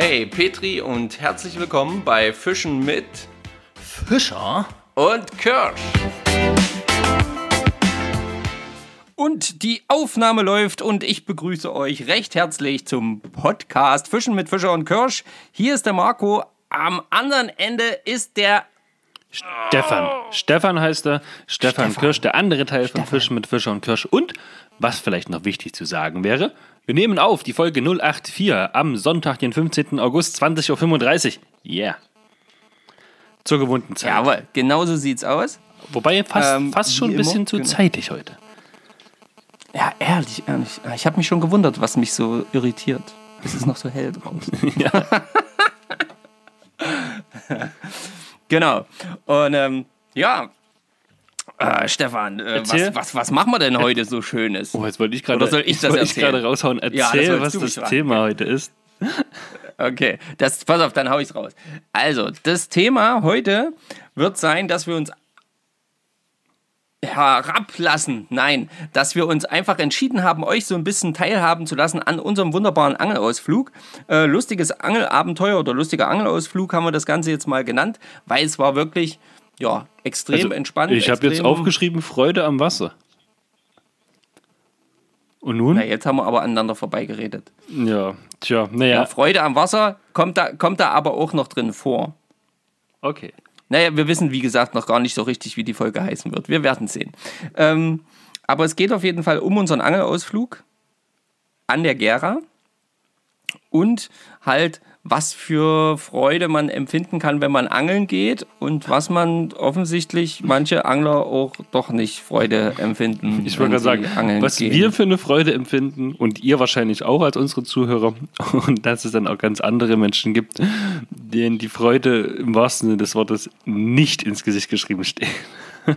Hey Petri und herzlich willkommen bei Fischen mit Fischer und Kirsch. Und die Aufnahme läuft und ich begrüße euch recht herzlich zum Podcast Fischen mit Fischer und Kirsch. Hier ist der Marco. Am anderen Ende ist der Stefan. Stefan heißt er. Stefan, Stefan. Kirsch, der andere Teil von Fischen mit Fischer und Kirsch. Und was vielleicht noch wichtig zu sagen wäre, wir nehmen auf die Folge 084 am Sonntag, den 15. August, 20.35 Uhr. Yeah. Zur gewohnten Zeit. Jawohl, genauso sieht's aus. Wobei fast, Ähm, fast schon ein bisschen zu genau. zeitig heute. Ja, ehrlich, ehrlich. Ich habe mich schon gewundert, was mich so irritiert. Es ist noch so hell draußen. genau. Und ähm, ja, äh, Stefan, äh, Erzähl. was, was, was machen wir denn heute so Schönes? Oh, jetzt wollte ich gerade Oder soll ich das ich gerade raushauen. Ja, das Erzähl, was das. Thema heute ist. Okay, das, pass auf, dann hau ich's raus. Also, das Thema heute wird sein, dass wir uns herablassen. Nein, dass wir uns einfach entschieden haben, euch so ein bisschen teilhaben zu lassen an unserem wunderbaren Angelausflug. Äh, lustiges Angelabenteuer oder lustiger Angelausflug haben wir das Ganze jetzt mal genannt, weil es war wirklich ja, extrem entspannt. Also, ich habe jetzt aufgeschrieben, Freude am Wasser. Und nun? Na, jetzt haben wir aber aneinander vorbeigeredet. Ja, tja, Ja. naja, Freude am Wasser kommt da, kommt da aber auch noch drin vor. okay. Naja, wir wissen, wie gesagt, noch gar nicht so richtig, wie die Folge heißen wird. Wir werden sehen. Ähm, aber es geht auf jeden Fall um unseren Angelausflug an der Gera und halt, was für Freude man empfinden kann, wenn man angeln geht und was man offensichtlich manche Angler auch doch nicht Freude empfinden. Ich wollte wenn gerade sagen, angeln was gehen. wir für eine Freude empfinden und ihr wahrscheinlich auch als unsere Zuhörer und dass es dann auch ganz andere Menschen gibt, denen die Freude im wahrsten Sinne des Wortes nicht ins Gesicht geschrieben steht.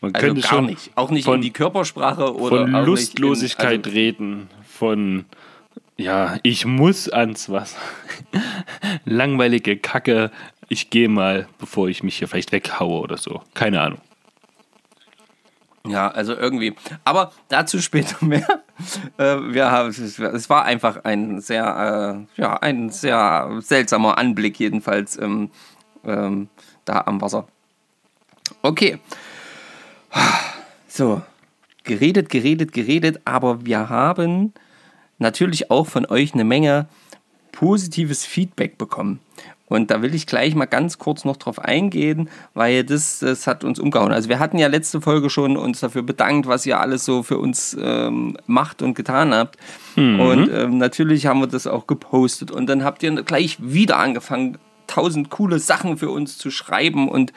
Man also könnte gar schon nicht. Auch nicht von- in die Körpersprache oder von Lustlosigkeit in, also, reden, von ja, ich muss ans Wasser. Langweilige Kacke, ich gehe mal, bevor ich mich hier vielleicht weghaue oder so. Keine Ahnung. Ja, also irgendwie. Aber dazu später mehr. Äh, wir haben, es- war einfach ein sehr, äh, ja, ein sehr seltsamer Anblick jedenfalls ähm, ähm, da am Wasser. Okay. So, geredet, geredet, geredet, aber wir haben natürlich auch von euch eine Menge positives Feedback bekommen. Und da will ich gleich mal ganz kurz noch drauf eingehen, weil das, das hat uns umgehauen. Also wir hatten ja letzte Folge schon uns dafür bedankt, was ihr alles so für uns ähm, macht und getan habt. Und ähm, natürlich haben wir das auch gepostet. Und dann habt ihr gleich wieder angefangen, tausend coole Sachen für uns zu schreiben. Und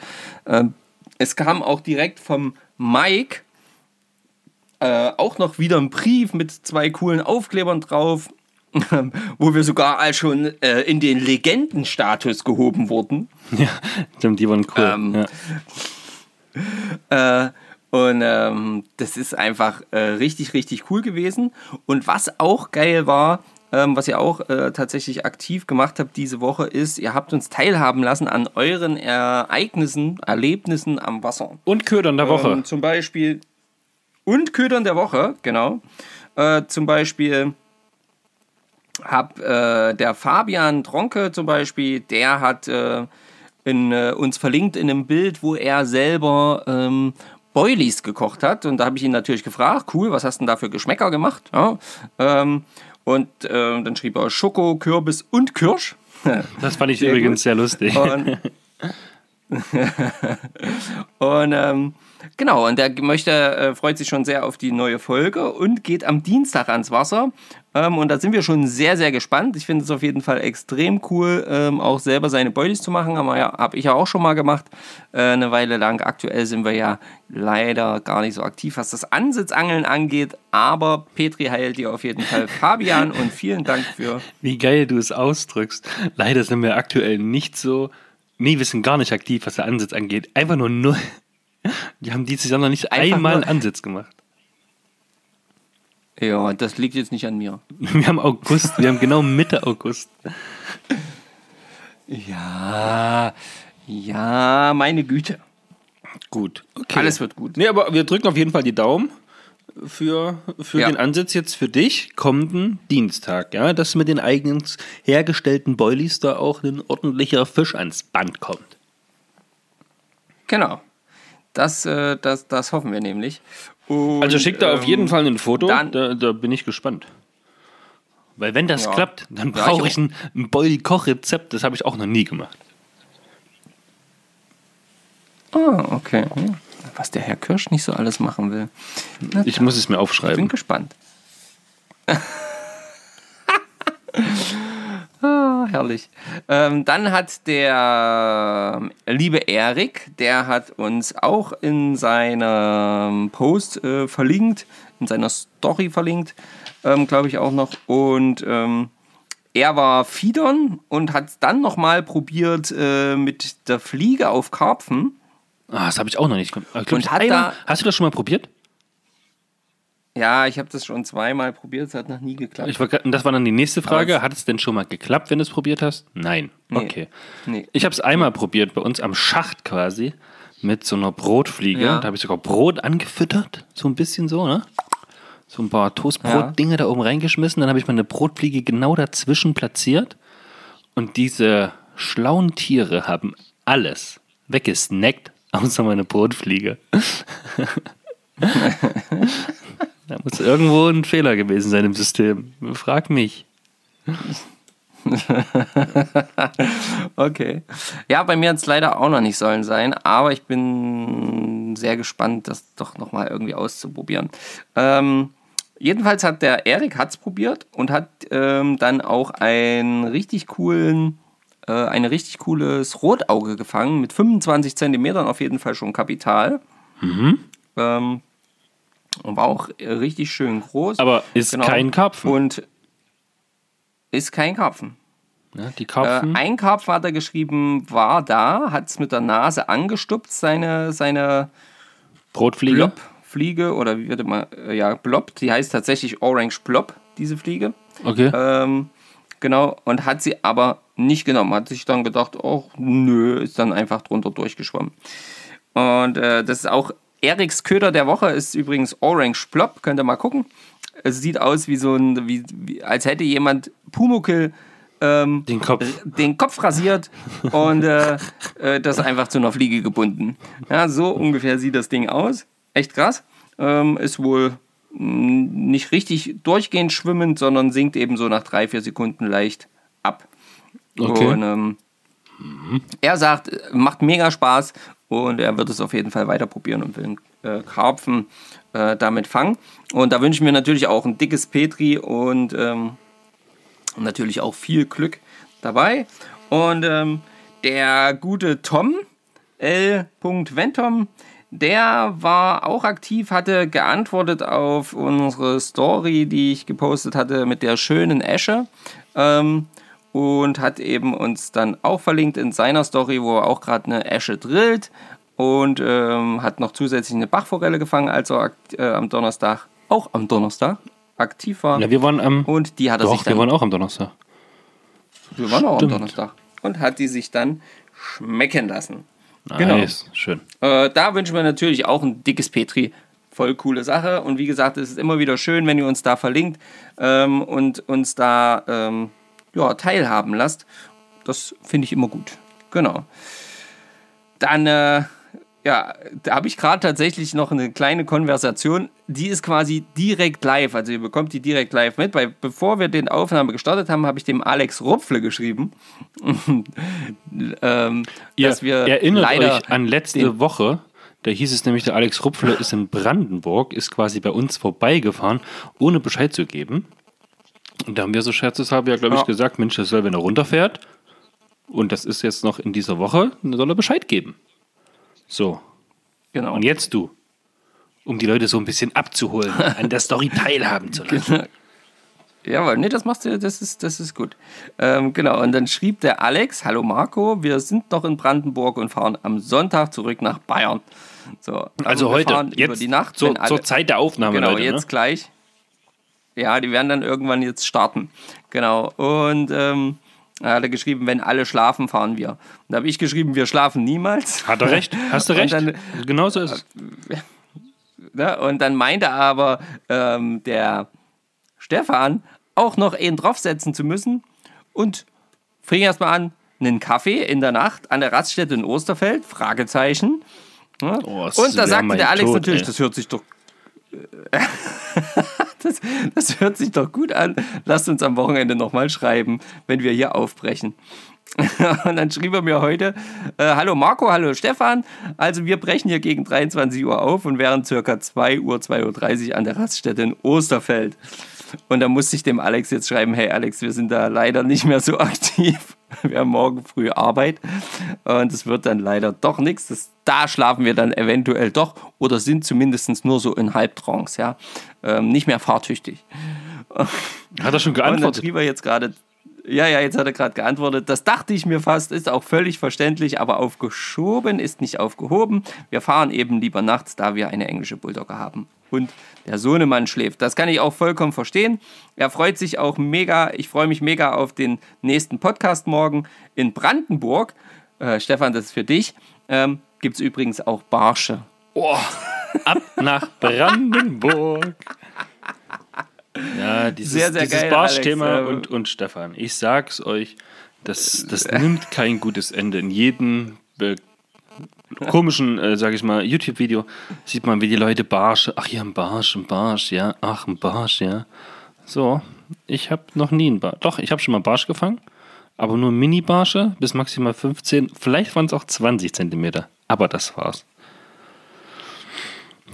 ähm, es kam auch direkt vom Mike äh, auch noch wieder ein Brief mit zwei coolen Aufklebern drauf, wo wir sogar als schon äh, in den Legendenstatus gehoben wurden. Ja, stimmt, die waren cool. Ähm, ja. Äh, und ähm, das ist einfach äh, richtig, richtig cool gewesen. Und was auch geil war, ähm, was ihr auch äh, tatsächlich aktiv gemacht habt diese Woche, ist, ihr habt uns teilhaben lassen an euren Ereignissen, Erlebnissen am Wasser. Und Ködern der Woche. Ähm, zum Beispiel und Ködern der Woche, genau. Äh, zum Beispiel hab äh, der Fabian Tronke zum Beispiel, der hat äh, in, äh, uns verlinkt in einem Bild, wo er selber ähm, Boilies gekocht hat. Und da habe ich ihn natürlich gefragt, cool, was hast du denn da für Geschmäcker gemacht? Ja, ähm, und äh, dann schrieb er Schoko, Kürbis und Kirsch. das fand ich sehr übrigens gut. sehr lustig. Und, und ähm, genau, und der möchte, äh, freut sich schon sehr auf die neue Folge und geht am Dienstag ans Wasser. Ähm, und da sind wir schon sehr, sehr gespannt. Ich finde es auf jeden Fall extrem cool, ähm, auch selber seine Boilies zu machen. Habe ja, hab ich ja auch schon mal gemacht, äh, eine Weile lang. Aktuell sind wir ja leider gar nicht so aktiv, was das Ansitzangeln angeht. Aber Petri heilt dir auf jeden Fall Fabian und vielen Dank für Wie geil du es ausdrückst. Leider sind wir aktuell nicht so. Nee, wir sind gar nicht aktiv, was der Ansitz angeht. Einfach nur null. Wir haben dieses Jahr noch nicht Einfach einmal einen Ansitz gemacht. Ja, das liegt jetzt nicht an mir. Wir haben August, wir haben genau Mitte August. Ja, ja, meine Güte. Gut, okay. Alles wird gut. Nee, aber wir drücken auf jeden Fall die Daumen. für, für Ja. den Ansatz jetzt für dich kommenden Dienstag, ja, dass mit den eigens hergestellten Boilies da auch ein ordentlicher Fisch ans Band kommt. Genau. Das, äh, das, das hoffen wir nämlich. Und, Also schick da auf ähm, jeden Fall ein Foto, dann- da, da bin ich gespannt. Weil wenn das Ja. klappt, dann brauche ich ich ein, ein Boilie-Kochrezept, das habe ich auch noch nie gemacht. Ah, okay. Hm. Was der Herr Kirsch nicht so alles machen will. Na, Ich muss es mir bin aufschreiben. gespannt. herrlich. Ähm, dann hat der ähm, liebe Erik, der hat uns auch in seinem Post äh, verlinkt, in seiner Story verlinkt, ähm, glaube ich auch noch. Und ähm, er war Fiedern und hat dann nochmal probiert äh, mit der Fliege auf Karpfen. Ah, das habe ich auch noch nicht gemacht. Glaub Und hat einmal- da- hast du das schon mal probiert? Ja, ich habe das schon zweimal probiert, es hat noch nie geklappt. Ich war, das war dann die nächste Frage. Hat es denn schon mal geklappt, wenn du es probiert hast? Nein. Nee. Okay. Nee. Ich habe es einmal probiert, bei uns am Schacht quasi, mit so einer Brotfliege. Ja. Da habe ich sogar Brot angefüttert, so ein bisschen so, ne? So ein paar Toastbrot-Dinge da oben reingeschmissen. Dann habe ich meine Brotfliege genau dazwischen platziert. Und diese schlauen Tiere haben alles weggesnackt, außer meine Brotfliege. da muss irgendwo ein Fehler gewesen sein im System. Frag mich. Okay. Ja, bei mir hat es leider auch noch nicht sollen sein, aber ich bin sehr gespannt, das doch nochmal irgendwie auszuprobieren. Ähm, jedenfalls hat der Erik hat's probiert und hat ähm, dann auch einen richtig coolen, äh, ein richtig cooles Rotauge gefangen mit 25 Zentimetern auf jeden Fall schon Kapital. Ähm, und war auch äh, richtig schön groß. Aber ist kein Karpfen. Und ist kein Karpfen. Ja, die Äh, Karpfen. ein Karpfen hat er geschrieben, war da, hat es mit der Nase angestupst, seine, seine Brotfliege. Blob-Fliege oder wie wird man, äh, ja, Blob, die heißt tatsächlich Orange Blob, diese Fliege. Okay. Ähm, genau, und hat sie aber nicht genommen, hat sich dann gedacht, oh, nö, ist dann einfach drunter durchgeschwommen. Und äh, das ist auch Eriks Köder der Woche, ist übrigens Orange Blob, könnt ihr mal gucken. Es sieht aus wie so ein, wie, wie, als hätte jemand Pumuckel ähm, Den Kopf. den Kopf rasiert und äh, äh, das einfach zu einer Fliege gebunden. Ja, so ungefähr sieht das Ding aus. Echt krass. Ähm, ist wohl mh, nicht richtig durchgehend schwimmend, sondern sinkt eben so nach drei, vier Sekunden leicht ab. Okay. Und ähm, er sagt, macht mega Spaß und er wird es auf jeden Fall weiter probieren und will einen äh, Karpfen äh, damit fangen. Und da wünschen wir natürlich auch ein dickes Petri und ähm, natürlich auch viel Glück dabei. Und ähm, der gute Tom, L. Ventom, der war auch aktiv, hatte geantwortet auf unsere Story, die ich gepostet hatte mit der schönen Esche. Ähm, und hat eben uns dann auch verlinkt in seiner Story, wo er auch gerade eine Esche drillt. Und ähm, hat noch zusätzlich eine Bachforelle gefangen, als er akt- äh, am Donnerstag, auch am Donnerstag, aktiv war. Ja, wir waren am. Und die hat er sich Doch, dann wir waren auch am Donnerstag. wir waren auch am Stimmt. Donnerstag. Und hat die sich dann schmecken lassen. Nice. Schön. Äh, da wünschen wir natürlich auch ein dickes Petri. Voll coole Sache. Und wie gesagt, es ist immer wieder schön, wenn ihr uns da verlinkt ähm, und uns da ähm, ja, teilhaben lasst. Das finde ich immer gut. Genau. Dann, äh, ja, da habe ich gerade tatsächlich noch eine kleine Konversation. Die ist quasi direkt live. Also ihr bekommt die direkt live mit. Weil bevor wir den Aufnahme gestartet haben, habe ich dem Alex Rupfle geschrieben, ähm, Ihr dass wir erinnert leider euch an letzte Woche. Da hieß es nämlich, der Alex Rupfle ist in Brandenburg, ist quasi bei uns vorbeigefahren, ohne Bescheid zu geben. Und da haben wir so scherzeshalber ja, glaube ich, Ja. gesagt, Mensch, das soll, wenn er runterfährt. Und das ist jetzt noch in dieser Woche, dann soll er Bescheid geben. So, Genau. und jetzt du. Um die Leute so ein bisschen abzuholen, an der Story teilhaben zu lassen. Jawohl, nee, das machst du, das ist, das ist gut. Ähm, genau, und dann schrieb der Alex, hallo Marco, wir sind noch in Brandenburg und fahren am Sonntag zurück nach Bayern. So, Also wir heute, jetzt über die Nacht, zur, zur Zeit der Aufnahme, Genau, Leute. jetzt ne? gleich. Ja, die werden dann irgendwann jetzt starten. Genau, und ähm, er hatte geschrieben, wenn alle schlafen, fahren wir. Und da habe ich geschrieben, wir schlafen niemals. Hat er recht? Hast du recht? dann- genau so ist es. Ne? Und dann meinte aber ähm, der Stefan auch noch einen draufsetzen zu müssen und fing erstmal an, einen Kaffee in der Nacht an der Raststätte in Osterfeld, Fragezeichen. Ne? Oh, und da sagte der Alex Tod, natürlich, ey. das hört sich doch das, das hört sich doch gut an. Lasst uns am Wochenende nochmal schreiben, wenn wir hier aufbrechen. Und dann schrieb er mir heute, äh, hallo Marco, hallo Stefan. Also wir brechen hier gegen 23 Uhr auf und wären circa 2 Uhr, 2.30 Uhr an der Raststätte in Osterfeld. Und da musste ich dem Alex jetzt schreiben, hey Alex, wir sind da leider nicht mehr so aktiv. Wir haben morgen früh Arbeit und es wird dann leider doch nichts. Das- Da schlafen wir dann eventuell doch oder sind zumindest nur so in Halbtrance, ja. Ähm, nicht mehr fahrtüchtig. Hat er schon Und dann geantwortet? schrieb er jetzt gerade, ja, ja, jetzt hat er gerade geantwortet. Das dachte ich mir fast, ist auch völlig verständlich, aber aufgeschoben ist nicht aufgehoben. Wir fahren eben lieber nachts, da wir eine englische Bulldogge haben. Und der Sohnemann schläft. Das kann ich auch vollkommen verstehen. Er freut sich auch mega. Ich freue mich mega auf den nächsten Podcast morgen in Brandenburg. Äh, Stefan, das ist für dich. Ähm, Gibt es übrigens auch Barsche. Oh, ab nach Brandenburg. Ja, dieses, Sehr, sehr dieses geil, Barsch-Thema und, und Stefan. Ich sag's euch, das, das nimmt kein gutes Ende. In jedem äh, komischen, äh, sag ich mal, YouTube-Video sieht man, wie die Leute Barsch, ach ja, ein Barsch, ein Barsch, ja, ach, ein Barsch, ja. So, ich habe noch nie einen Barsch. Doch, ich habe schon mal Barsch gefangen, aber nur Mini-Barsche bis maximal 15, vielleicht waren es auch 20 Zentimeter. Aber das war's.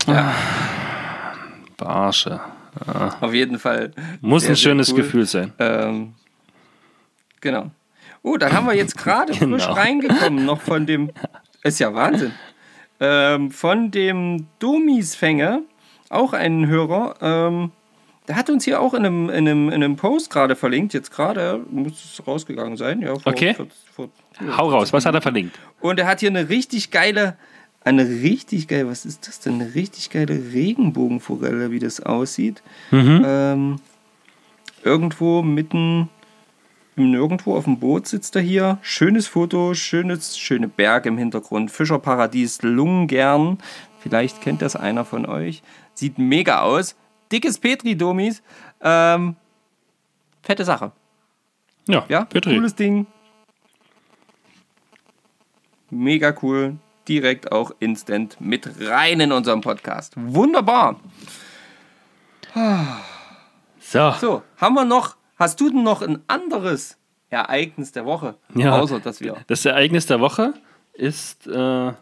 Ja. Barsche. Auf jeden Fall. Muss sehr, ein schönes cool. Gefühl sein. Ähm, genau. Oh, dann haben wir jetzt gerade frisch Genau. reingekommen, noch von dem, ist ja Wahnsinn, ähm, von dem Domisfänger, auch einen Hörer, ähm, der hat uns hier auch in einem, in einem, in einem Post gerade verlinkt, jetzt gerade, muss es rausgegangen sein, ja. Vor, Okay. Vor, vor, Hau raus, was hat er verlinkt? und er hat hier eine richtig geile, eine richtig geile, was ist das denn? Eine richtig geile Regenbogenforelle, wie das aussieht. Ähm, irgendwo mitten Nirgendwo auf dem Boot sitzt er hier. Schönes Foto, schönes, schöne Berge im Hintergrund. Fischerparadies Lungern. Vielleicht kennt das einer von euch. Sieht mega aus. Dickes Petri-Domis. Ähm, fette Sache. Ja, Ja, Petri. cooles Ding. Mega cool. Direkt auch instant mit rein in unserem Podcast. Wunderbar. So, So, haben wir noch, hast du denn noch ein anderes Ereignis der Woche? Ja. Außer, dass wir. das Ereignis der Woche ist, äh,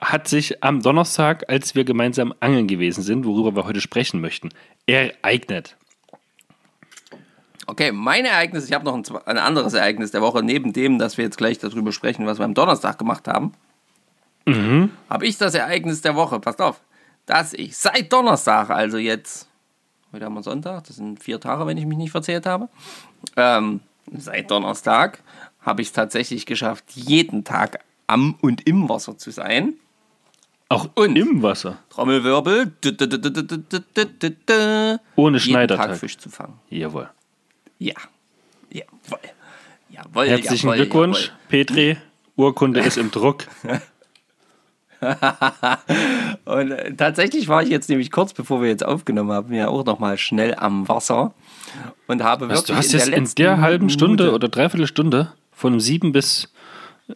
hat sich am Donnerstag, als wir gemeinsam angeln gewesen sind, worüber wir heute sprechen möchten, ereignet. Okay, mein Ereignis, ich habe noch ein, ein anderes Ereignis der Woche, neben dem, dass wir jetzt gleich darüber sprechen, was wir am Donnerstag gemacht haben. Habe ich das Ereignis der Woche, passt auf, dass ich seit Donnerstag, also jetzt, Heute haben wir Sonntag, das sind vier Tage, wenn ich mich nicht verzählt habe. Ähm, seit Donnerstag habe ich es tatsächlich geschafft, jeden Tag am und im Wasser zu sein. Auch und im Wasser. Trommelwirbel. Ohne Schneidertag. Tag Fisch zu fangen. Jawohl. Ja. Jawohl. jawohl Herzlichen jawohl, Glückwunsch, jawohl. Petri. Urkunde ist im Druck. Und äh, tatsächlich war ich jetzt nämlich kurz bevor wir jetzt aufgenommen haben, ja auch noch mal schnell am Wasser und habe Was, wirklich du hast in jetzt der in der halben Stunde Minute- oder dreiviertel Stunde von 7 bis,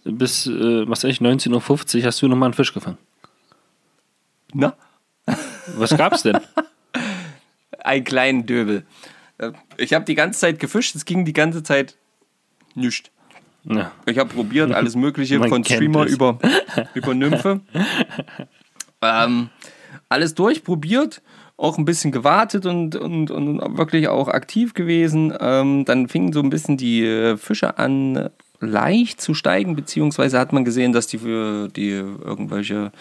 bis äh, was ich, 19.50 Uhr hast du nochmal einen Fisch gefangen. na, Was gab's denn? einen kleinen Döbel. Äh, Ich habe die ganze Zeit gefischt, es ging die ganze Zeit nichts. Ja. Ich habe probiert, alles Mögliche von Streamer es. über, über Nymphe. ähm, alles durchprobiert, auch ein bisschen gewartet und, und, und wirklich auch aktiv gewesen. Ähm, dann fingen so ein bisschen die äh, Fische an, leicht zu steigen, beziehungsweise hat man gesehen, dass die, für die irgendwelche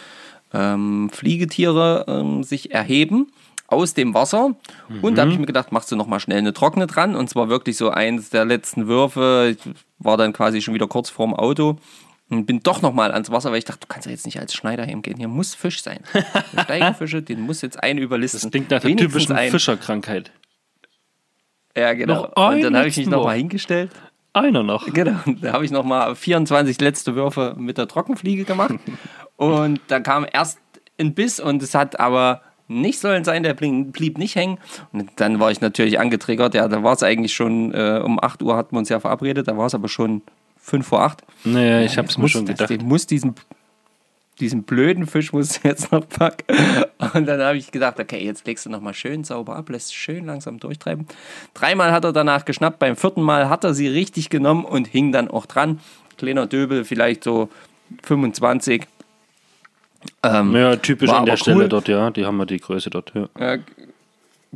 ähm, Fliegetiere ähm, sich erheben aus dem Wasser. Und da habe ich mir gedacht, machst du noch mal schnell eine trockene dran. Und zwar wirklich so eins der letzten Würfe. Ich war dann quasi schon wieder kurz vorm Auto. Und bin doch noch mal ans Wasser, weil ich dachte, du kannst ja jetzt nicht als Schneider hingehen. Hier muss Fisch sein. Der Steigenfische, den muss jetzt ein überlisten. Das klingt nach der Wenigstens typischen ein. Fischerkrankheit. Ja, genau. Und dann habe ich mich letzten noch mal Wurf. hingestellt. Einer noch. Genau, da habe ich noch mal 24 letzte Würfe mit der Trockenfliege gemacht. und da kam erst ein Biss und es hat aber nicht sollen sein, der blieb nicht hängen. Und dann war ich natürlich angetriggert. Ja, da war es eigentlich schon, äh, um 8 Uhr hatten wir uns ja verabredet, da war es aber schon 5 vor 8. Naja, ich habe es mir schon gedacht. Ich muss diesen, diesen blöden Fisch muss jetzt noch packen. Und dann habe ich gedacht, okay, jetzt legst du nochmal schön sauber ab, lässt schön langsam durchtreiben. Dreimal hat er danach geschnappt, beim vierten Mal hat er sie richtig genommen und hing dann auch dran. Kleiner Döbel, vielleicht so 25. Ähm, ja, typisch an der cool. Stelle dort, ja. Die haben wir die Größe dort, ja. ja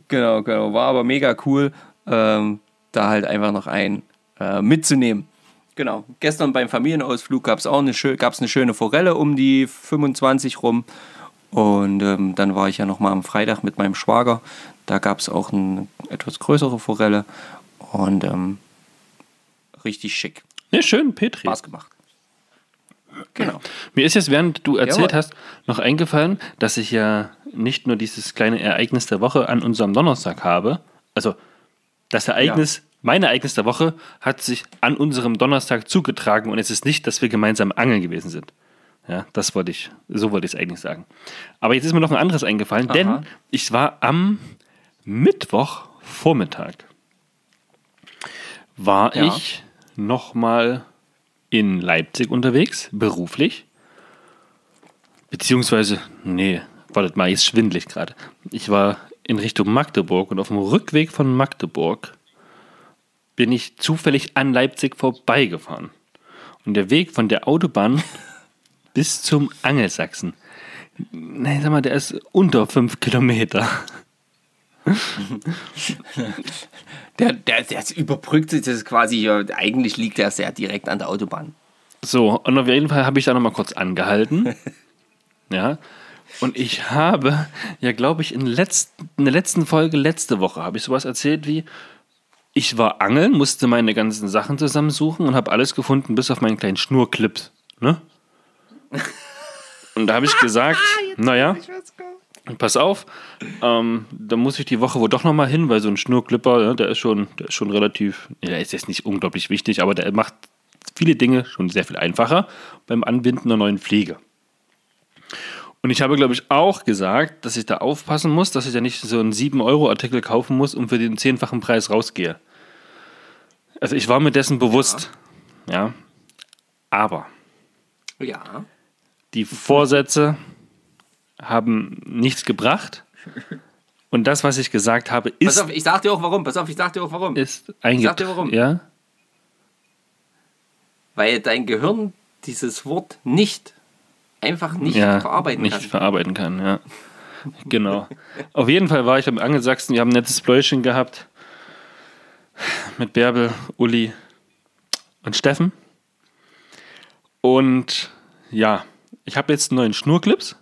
genau, genau. War aber mega cool, ähm, da halt einfach noch einen äh, mitzunehmen. Genau. Gestern beim Familienausflug gab es auch eine, gab's eine schöne Forelle um die 25 rum. Und ähm, dann war ich ja nochmal am Freitag mit meinem Schwager. Da gab es auch eine etwas größere Forelle. Und ähm, richtig schick. Ja, schön, Petri. Spaß gemacht. Genau. Mir ist jetzt, während du erzählt ja, hast, noch eingefallen, dass ich ja nicht nur dieses kleine Ereignis der Woche an unserem Donnerstag habe. Also das Ereignis, ja. mein Ereignis der Woche hat sich an unserem Donnerstag zugetragen und es ist nicht, dass wir gemeinsam angeln gewesen sind. Ja, das wollte ich, so wollte ich es eigentlich sagen. Aber jetzt ist mir noch ein anderes eingefallen, Aha. denn ich war am Mittwochvormittag war ja. ich nochmal in Leipzig unterwegs, beruflich. Beziehungsweise, nee, wartet mal, jetzt schwindlig gerade. Ich war in Richtung Magdeburg und auf dem Rückweg von Magdeburg bin ich zufällig an Leipzig vorbeigefahren. Und der Weg von der Autobahn bis zum Angelsachsen, nee, sag mal, der ist unter fünf Kilometer. der, der, der überbrückt sich das quasi, eigentlich liegt er sehr direkt an der Autobahn. So, und auf jeden Fall habe ich da nochmal kurz angehalten. ja. Und ich habe, ja, glaube ich, in, letzt, in der letzten Folge, letzte Woche, habe ich sowas erzählt wie, ich war angeln, musste meine ganzen Sachen zusammensuchen und habe alles gefunden, bis auf meinen kleinen Schnurclip. Ne? Und da habe ich gesagt, naja, pass auf, ähm, da muss ich die Woche wohl doch nochmal hin, weil so ein Schnurklipper, ja, der ist schon, der ist schon relativ, ja, ist jetzt nicht unglaublich wichtig, aber der macht viele Dinge schon sehr viel einfacher beim Anbinden einer neuen Pflege. Und ich habe, glaube ich, auch gesagt, dass ich da aufpassen muss, dass ich ja nicht so einen 7-Euro-Artikel kaufen muss und für den zehnfachen Preis rausgehe. Also ich war mir dessen bewusst. Ja. ja. Aber. Ja. Die Vorsätze haben nichts gebracht. Und das, was ich gesagt habe, ist. Pass auf, ich sag dir auch warum. Pass auf, ich sag dir auch warum. Ist eingetragen. Ich sag dir warum. Ja. Weil dein Gehirn dieses Wort nicht einfach nicht ja, verarbeiten nicht kann. Nicht verarbeiten kann, ja. genau. Auf jeden Fall war ich beim Angelsachsen. Wir haben ein nettes Bläuschen gehabt. Mit Bärbel, Uli und Steffen. Und ja, ich habe jetzt einen neuen Schnurclips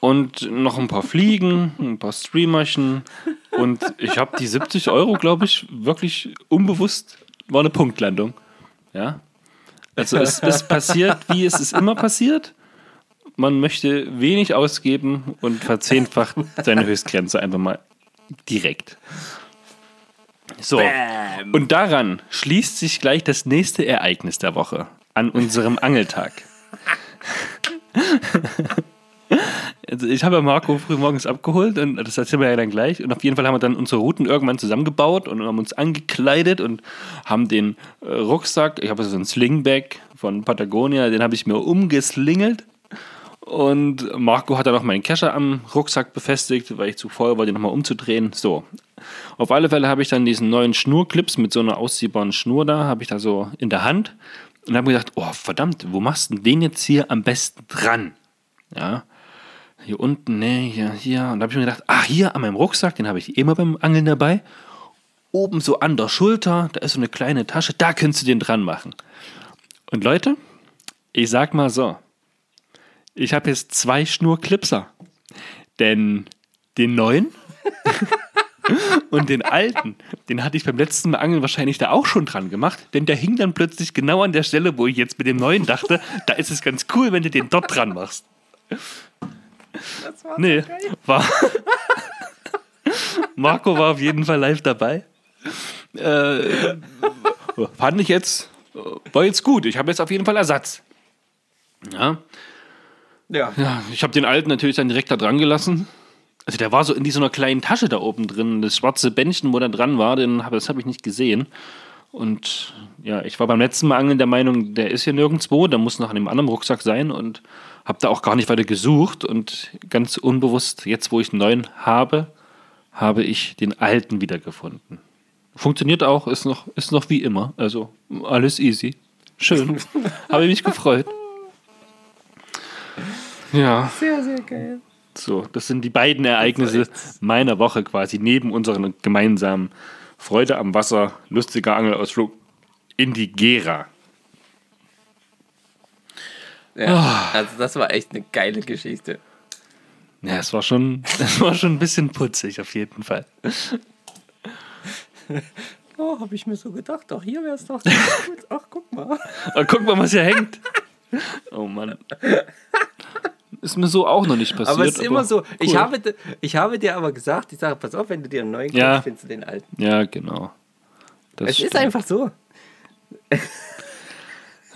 und noch ein paar Fliegen, ein paar Streamerchen. Und ich habe die 70 Euro, glaube ich, wirklich unbewusst, war eine Punktlandung. Ja. Also es ist passiert, wie es ist immer passiert. Man möchte wenig ausgeben und verzehnfacht seine Höchstgrenze einfach mal direkt. So. Bam. Und daran schließt sich gleich das nächste Ereignis der Woche an unserem Angeltag. Also ich habe ja Marco früh morgens abgeholt und das erzählen wir ja dann gleich. Und auf jeden Fall haben wir dann unsere Routen irgendwann zusammengebaut und haben uns angekleidet und haben den äh, Rucksack, ich habe so einen Slingbag von Patagonia, den habe ich mir umgeslingelt. Und Marco hat dann noch meinen Kescher am Rucksack befestigt, weil ich zu voll war, den nochmal umzudrehen. So. Auf alle Fälle habe ich dann diesen neuen Schnurclips mit so einer ausziehbaren Schnur da, habe ich da so in der Hand und habe gedacht, oh verdammt, wo machst du den jetzt hier am besten dran? Ja hier unten, ne, hier, hier. Und da habe ich mir gedacht, ah, hier an meinem Rucksack, den habe ich immer beim Angeln dabei. Oben so an der Schulter, da ist so eine kleine Tasche, da könntest du den dran machen. Und Leute, ich sag mal so, ich habe jetzt zwei Schnurklipser. Denn den neuen und den alten, den hatte ich beim letzten Mal Angeln wahrscheinlich da auch schon dran gemacht, denn der hing dann plötzlich genau an der Stelle, wo ich jetzt mit dem neuen dachte, da ist es ganz cool, wenn du den dort dran machst. Das war nee, war. Marco war auf jeden Fall live dabei. Äh, fand ich jetzt, war jetzt gut. Ich habe jetzt auf jeden Fall Ersatz. Ja. Ja. Ja, ich habe den alten natürlich dann direkt da dran gelassen. Also der war so in so einer kleinen Tasche da oben drin. Das schwarze Bändchen, wo der dran war, den hab, das habe ich nicht gesehen. Und ja, ich war beim letzten Mal angeln der Meinung, der ist hier nirgendwo, der muss noch an dem anderen Rucksack sein und habe da auch gar nicht weiter gesucht. Und ganz unbewusst, jetzt wo ich einen neuen habe, habe ich den alten wiedergefunden. Funktioniert auch, ist noch, ist noch wie immer. Also alles easy. Schön. habe ich mich gefreut. Ja. Sehr, sehr geil. So, das sind die beiden Ereignisse meiner Woche quasi, neben unserem gemeinsamen Freude am Wasser, lustiger Angelausflug in die Gera. Ja, also das war echt eine geile Geschichte. Ja, es war schon, es war schon ein bisschen putzig auf jeden Fall. Oh, habe ich mir so gedacht. Auch hier wäre es doch gut. Ach, guck mal. Aber Ah, guck mal, was hier hängt. Oh Mann. Ist mir so auch noch nicht passiert. Aber es ist immer so. Ich, cool. habe, ich habe dir aber gesagt, ich sage, pass auf, wenn du dir einen neuen kaufst, Ja. findest du den alten. Ja, genau. Das Es ist stimmt. einfach so.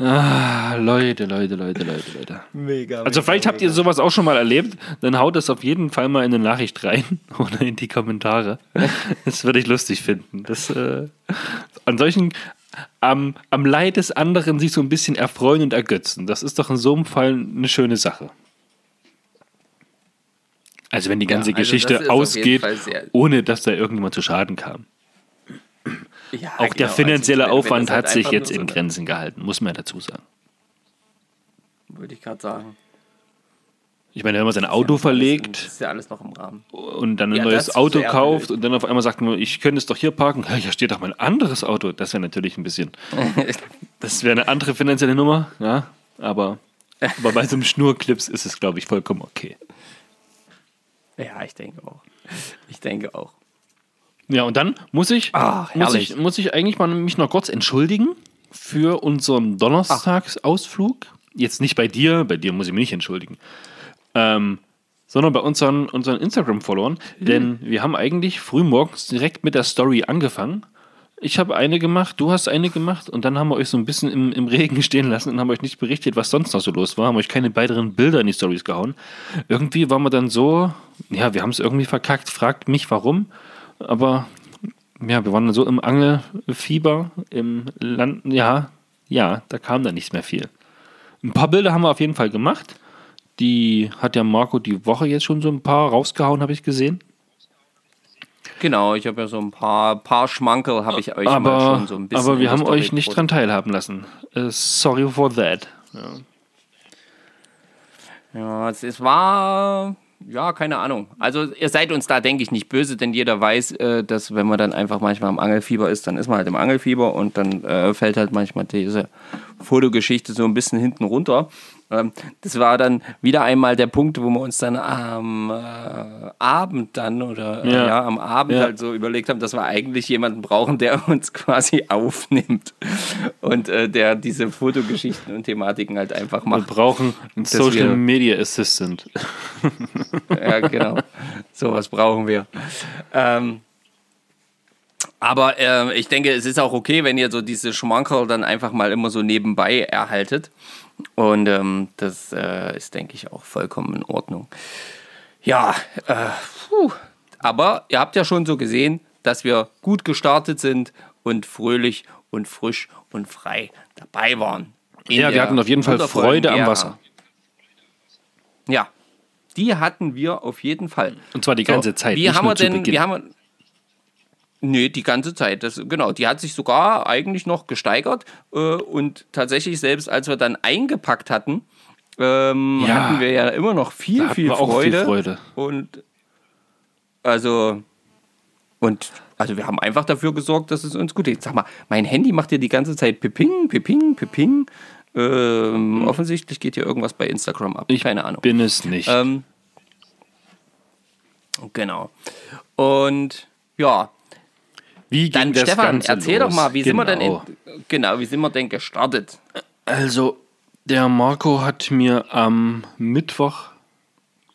Ah, Leute, Leute, Leute, Leute, Leute. Mega. Also vielleicht habt ihr sowas auch schon mal erlebt, dann haut es auf jeden Fall mal in eine Nachricht rein oder in die Kommentare. Das würde ich lustig finden. Das, äh, an solchen, am, am Leid des anderen sich so ein bisschen erfreuen und ergötzen. Das ist doch in so einem Fall eine schöne Sache. Also wenn die ganze also das Geschichte ausgeht, ohne dass da irgendjemand zu Schaden kam. Ja, Auch der genau, finanzielle also, wenn- wenn Aufwand halt hat sich jetzt in Grenzen gehalten, muss man ja dazu sagen. Würde ich gerade sagen. Ich meine, wenn man sein Auto Das verlegt, ist ja alles noch im Rahmen. und dann ein Ja, neues Auto kauft blöd. und dann auf einmal sagt man, ich könnte es doch hier parken. Ja, hier steht doch mein anderes Auto. Das wäre natürlich ein bisschen. Das wäre eine andere finanzielle Nummer, ja. Aber, aber bei so einem Schnurclips ist es, glaube ich, vollkommen okay. Ja, ich denke auch. Ich denke auch. Ja, und dann muss ich, Ach, muss ich, muss ich eigentlich mal mich noch kurz entschuldigen für unseren Donnerstagsausflug. Jetzt nicht bei dir, bei dir muss ich mich nicht entschuldigen. Ähm, sondern bei unseren, unseren Instagram-Followern. Denn wir haben eigentlich früh morgens direkt mit der Story angefangen. Ich habe eine gemacht, du hast eine gemacht und dann haben wir euch so ein bisschen im, im Regen stehen lassen und haben euch nicht berichtet, was sonst noch so los war, haben euch keine weiteren Bilder in die Stories gehauen. Irgendwie waren wir dann so, ja, wir haben es irgendwie verkackt, fragt mich warum, aber ja, wir waren dann so im Angelfieber, im Land, ja, ja, da kam dann nichts mehr viel. Ein paar Bilder haben wir auf jeden Fall gemacht. Die hat ja Marco die Woche jetzt schon so ein paar rausgehauen, habe ich gesehen. Genau, ich habe ja so ein paar, paar Schmankerl, habe ich euch mal Aber, schon so ein bisschen. aber wir haben euch nicht dran teilhaben lassen. Äh, sorry for that. Ja, es, es war. Ja, keine Ahnung. Also ihr seid uns da, denke ich, nicht böse, denn jeder weiß, äh, dass wenn man dann einfach manchmal im Angelfieber ist, dann ist man halt im Angelfieber und dann äh, fällt halt manchmal diese Fotogeschichte so ein bisschen hinten runter. Ähm, das war dann wieder einmal der Punkt, wo wir uns dann am äh, Abend dann oder äh, Ja. ja. am Abend Ja. halt so überlegt haben, dass wir eigentlich jemanden brauchen, der uns quasi aufnimmt und äh, der diese Fotogeschichten und Thematiken halt einfach Wir macht. brauchen einen Social wir- Media Assistant. Ja, genau. Sowas brauchen wir. Ähm, aber äh, ich denke, es ist auch okay, wenn ihr so diese Schmankerl dann einfach mal immer so nebenbei erhaltet. Und ähm, das äh, ist, denke ich, auch vollkommen in Ordnung. Ja, äh, puh. aber ihr habt ja schon so gesehen, dass wir gut gestartet sind und fröhlich und frisch und frei dabei waren. Ja, wir hatten auf jeden Fall Freude am. Wasser. Ja, die hatten wir auf jeden Fall. Und zwar die ganze Zeit. Wie haben wir denn, wie haben wir, Nee, die ganze Zeit. Das, genau, die hat sich sogar eigentlich noch gesteigert. Äh, und tatsächlich, selbst als wir dann eingepackt hatten, ähm, Ja. hatten wir ja immer noch viel, viel Freude. viel Freude. Und also, und also wir haben einfach dafür gesorgt, dass es uns gut geht. Sag mal, mein Handy macht hier die ganze Zeit Piping, Piping, Piping. Ähm, Offensichtlich geht hier irgendwas bei Instagram ab. ich Keine Ahnung. bin es nicht. Ähm, genau. Und ja, wie ging dann das Stefan, Ganze erzähl los? doch mal, wie sind wir denn Genau. in, genau, wie sind wir denn gestartet? Also, der Marco hat mir am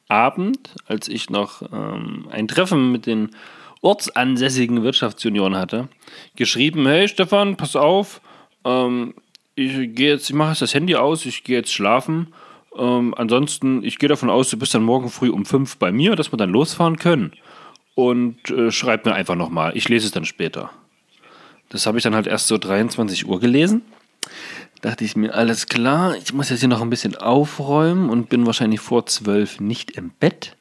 Mittwochabend, als ich noch ähm, ein Treffen mit den ortsansässigen Wirtschaftsjunioren hatte, geschrieben: Hey Stefan, pass auf, ähm, ich gehe jetzt, ich mache jetzt das Handy aus, ich gehe jetzt schlafen. Ähm, ansonsten, ich gehe davon aus, du bist dann morgen früh um fünf bei mir, dass wir dann losfahren können. Und äh, schreib mir einfach nochmal. Ich lese es dann später. Das habe ich dann halt erst so 23 Uhr gelesen. Dachte ich mir, alles klar, ich muss jetzt hier noch ein bisschen aufräumen und bin wahrscheinlich vor zwölf nicht im Bett.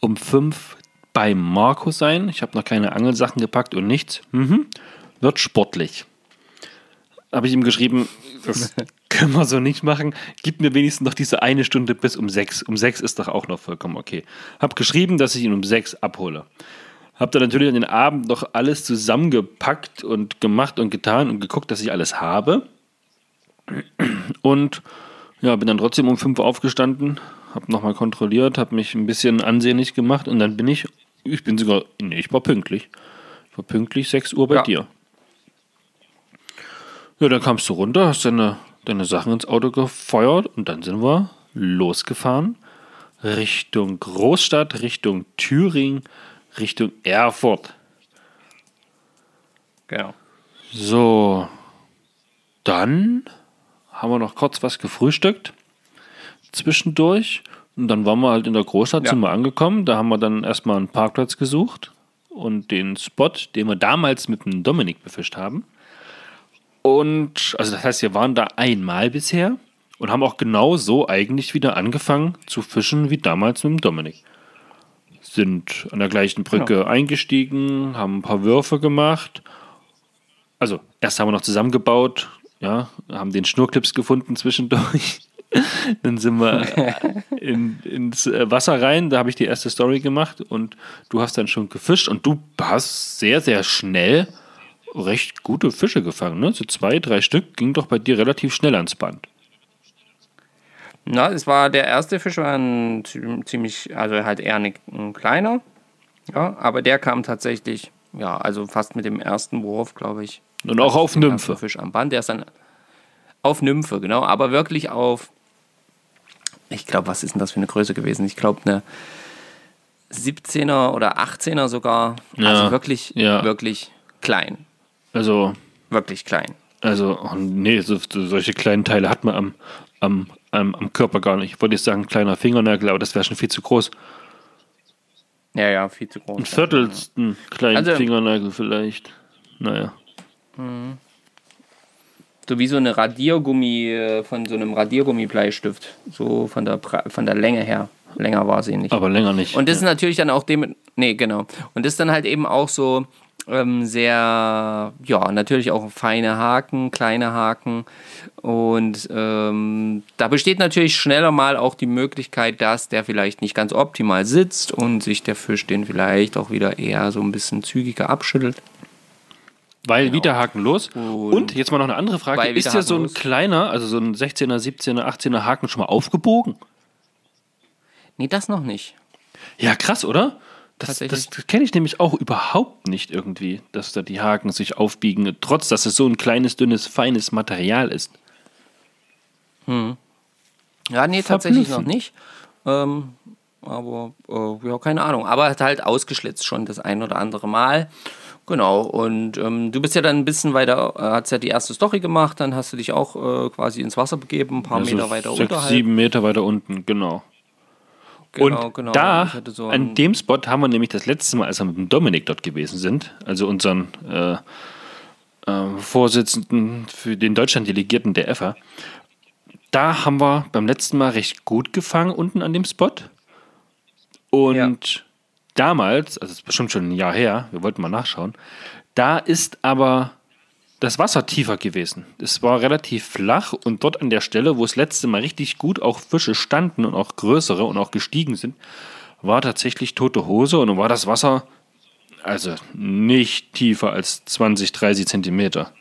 Um fünf bei Marco sein. Ich habe noch keine Angelsachen gepackt und nichts. Mhm. Wird sportlich. Habe ich ihm geschrieben, das können wir so nicht machen. Gib mir wenigstens noch diese eine Stunde bis um sechs. Um sechs ist doch auch noch vollkommen okay. Hab geschrieben, dass ich ihn um sechs abhole. Hab dann natürlich an den Abend noch alles zusammengepackt und gemacht und getan und geguckt, dass ich alles habe. Und ja, bin dann trotzdem um fünf aufgestanden, hab nochmal kontrolliert, hab mich ein bisschen ansehnlich gemacht und dann bin ich, ich bin sogar, nee, ich war pünktlich. Ich war pünktlich 6 Uhr bei Ja. dir. Ja, dann kamst du runter, hast deine, deine Sachen ins Auto gefeuert und dann sind wir losgefahren Richtung Großstadt, Richtung Thüringen, Richtung Erfurt. Genau. So, dann haben wir noch kurz was gefrühstückt zwischendurch und dann waren wir halt in der Großstadt, Ja. sind wir angekommen. Da haben wir dann erstmal einen Parkplatz gesucht und den Spot, den wir damals mit dem Dominik befischt haben. Und also das heißt, wir waren da einmal bisher und haben auch genau so eigentlich wieder angefangen zu fischen wie damals mit dem Dominik. Sind an der gleichen Brücke eingestiegen, haben ein paar Würfe gemacht. Also erst haben wir noch zusammengebaut, ja, haben den Schnurclips gefunden zwischendurch. Dann sind wir in, ins äh, Wasser rein, da habe ich die erste Story gemacht und du hast dann schon gefischt und du hast sehr, sehr schnell recht gute Fische gefangen. Ne? So zwei, drei Stück ging doch bei dir relativ schnell ans Band. Na, es war der erste Fisch, war ein zi- ziemlich, also halt eher ein, ein kleiner. Ja, aber der kam tatsächlich, ja, also fast mit dem ersten Wurf, glaube ich. Und auch auf Nymphe. Fisch am Band, der ist dann auf Nymphe, genau, aber wirklich auf, ich glaube, was ist denn das für eine Größe gewesen? Ich glaube, eine 17er oder 18er sogar. Ja, Also wirklich, ja. wirklich klein. Also, Wirklich klein. also, oh nee, so, so, solche kleinen Teile hat man am, am, am, am Körper gar nicht. Ich wollte jetzt sagen, kleiner Fingernagel, aber das wäre schon viel zu groß. Ja, ja, viel zu groß. Ein viertelsten kleinen Also- Fingernagel vielleicht. Naja. So wie so eine Radiergummi äh, von so einem Radiergummibleistift. So von der, von der Länge her. Länger war sie nicht. Aber länger nicht. Und das ist natürlich dann auch dem. Nee, genau. Und das ist dann halt eben auch so ähm, sehr, ja, natürlich auch feine Haken, kleine Haken. Und ähm, da besteht natürlich schneller mal auch die Möglichkeit, dass der vielleicht nicht ganz optimal sitzt und sich der Fisch den vielleicht auch wieder eher so ein bisschen zügiger abschüttelt. Weil wieder Haken los. Und- Und jetzt mal noch eine andere Frage. Ist ja so ein los. kleiner, also so ein 16er, 17er, 18er Haken schon mal aufgebogen? Nee, das noch nicht. Ja, krass, oder? Das, das kenne ich nämlich auch überhaupt nicht irgendwie, dass da die Haken sich aufbiegen, trotz dass es so ein kleines, dünnes, feines Material ist. Ja, nee, tatsächlich noch nicht. Ähm, aber, äh, ja, keine Ahnung. Aber hat halt ausgeschlitzt schon das ein oder andere Mal. Genau, und ähm, du bist ja dann ein bisschen weiter, äh, hast ja die erste Story gemacht, dann hast du dich auch äh, quasi ins Wasser begeben, ein paar Also Meter weiter sechs, unterhalb. sieben Meter weiter unten, genau. Genau, und genau. da, so an dem Spot haben wir nämlich das letzte Mal, als wir mit dem Dominik dort gewesen sind, also unseren äh, äh, Vorsitzenden für den Deutschland-Delegierten der EFA, da haben wir beim letzten Mal recht gut gefangen unten an dem Spot. Und damals, also es ist bestimmt schon ein Jahr her, wir wollten mal nachschauen, da ist aber das Wasser tiefer gewesen. Es war relativ flach und dort an der Stelle, wo das letzte Mal richtig gut auch Fische standen und auch größere und auch gestiegen sind, war tatsächlich tote Hose und war das Wasser also nicht tiefer als 20, 30 Zentimeter.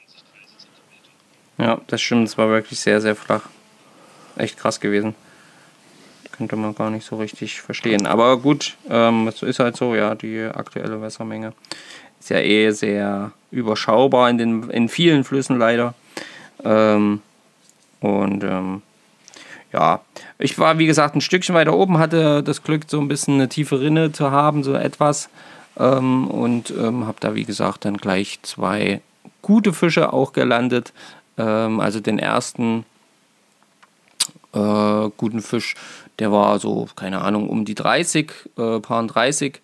Ja, das stimmt, es war wirklich sehr, sehr flach. Echt krass gewesen. Könnte man gar nicht so richtig verstehen. Aber gut, ähm, ist halt so, ja, die aktuelle Wassermenge ist ja eh sehr überschaubar in, den, in vielen Flüssen leider. Ähm, und ähm, ja, ich war wie gesagt ein Stückchen weiter oben, hatte das Glück, so ein bisschen eine tiefe Rinne zu haben, so etwas. Ähm, und ähm, habe da wie gesagt dann gleich zwei gute Fische auch gelandet. Ähm, also den ersten äh, guten Fisch. Der war so, keine Ahnung, um die 30, äh, paar 30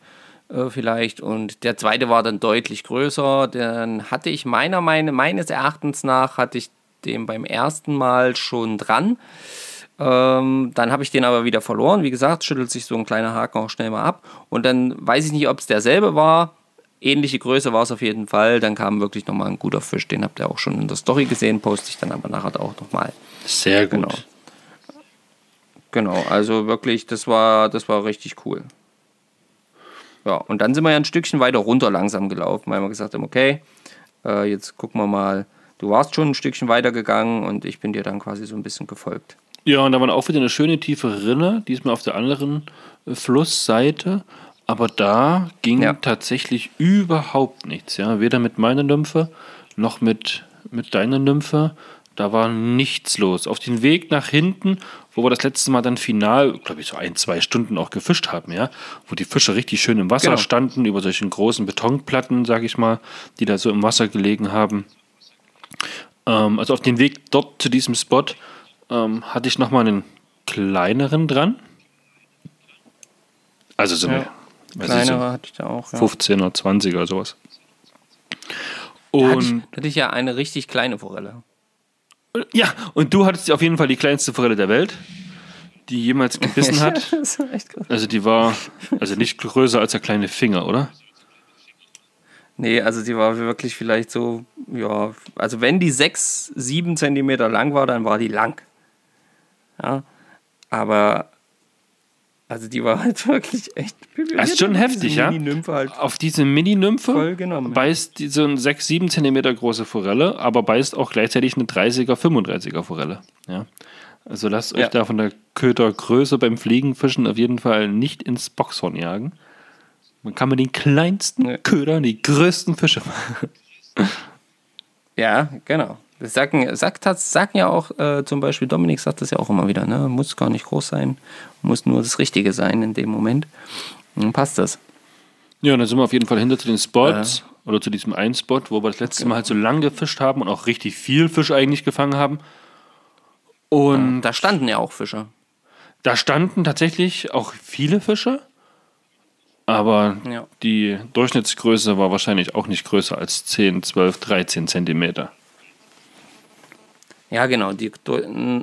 äh, vielleicht. Und der zweite war dann deutlich größer. Dann hatte ich meiner Meinung, meines Erachtens nach, hatte ich den beim ersten Mal schon dran. Ähm, dann habe ich den aber wieder verloren. Wie gesagt, schüttelt sich so ein kleiner Haken auch schnell mal ab. Und dann weiß ich nicht, ob es derselbe war. Ähnliche Größe war es auf jeden Fall. Dann kam wirklich nochmal ein guter Fisch. Den habt ihr auch schon in der Story gesehen. Poste ich dann aber nachher auch nochmal. Sehr gut. Genau. Genau, also wirklich, das war, das war richtig cool. Ja, und dann sind wir ja ein Stückchen weiter runter langsam gelaufen, weil wir gesagt haben, okay, äh, jetzt gucken wir mal, du warst schon ein Stückchen weiter gegangen und ich bin dir dann quasi so ein bisschen gefolgt. Ja, und da war auch wieder eine schöne tiefe Rinne, diesmal auf der anderen äh, Flussseite. Aber da ging Ja. tatsächlich überhaupt nichts. Ja? Weder mit meiner Nymphe noch mit, mit deiner Nymphe. Da war nichts los. Auf den Weg nach hinten, wo wir das letzte Mal dann final, glaube ich, so ein, zwei Stunden auch gefischt haben, ja, wo die Fische richtig schön im Wasser Genau. standen, über solchen großen Betonplatten, sage ich mal, die da so im Wasser gelegen haben. Ähm, also auf den Weg dort zu diesem Spot ähm, hatte ich nochmal einen kleineren dran. Also so eine Ja. ich, so Kleinere hatte ich da auch. Ja. 15 oder 20 oder sowas. Da hatte, ich, Und da hatte ich ja eine richtig kleine Forelle. Ja, und du hattest auf jeden Fall die kleinste Forelle der Welt, die jemals gebissen hat. das war echt krass. Also die war also nicht größer als der kleine Finger, oder? Nee, also die war wirklich vielleicht so, ja, also wenn die 6, 7 Zentimeter lang war, dann war die lang. Ja, aber, also die war halt wirklich echt. Das ist schon heftig, ja? Halt Auf diese Mini-Nymphe ja. beißt die so eine 6, 7 Zentimeter große Forelle, aber beißt auch gleichzeitig eine 30er, 35er Forelle. Ja. Also lasst euch Ja. da von der Ködergröße beim Fliegenfischen auf jeden Fall nicht ins Boxhorn jagen. Man kann mit den kleinsten Nee. Ködern die größten Fische machen. Ja, genau. Das sagen, sagt, sagen ja auch, äh, zum Beispiel Dominik sagt das ja auch immer wieder, ne? muss gar nicht groß sein, muss nur das Richtige sein in dem Moment. Dann passt das. Ja, und dann sind wir auf jeden Fall hinter zu den Spots oder zu diesem einen Spot, wo wir das letzte Mal halt so lang gefischt haben und auch richtig viel Fisch eigentlich gefangen haben. Und Da standen ja auch Fische. da standen tatsächlich auch viele Fische, aber Ja. die Durchschnittsgröße war wahrscheinlich auch nicht größer als 10, 12, 13 Zentimeter. Ja, genau. Die,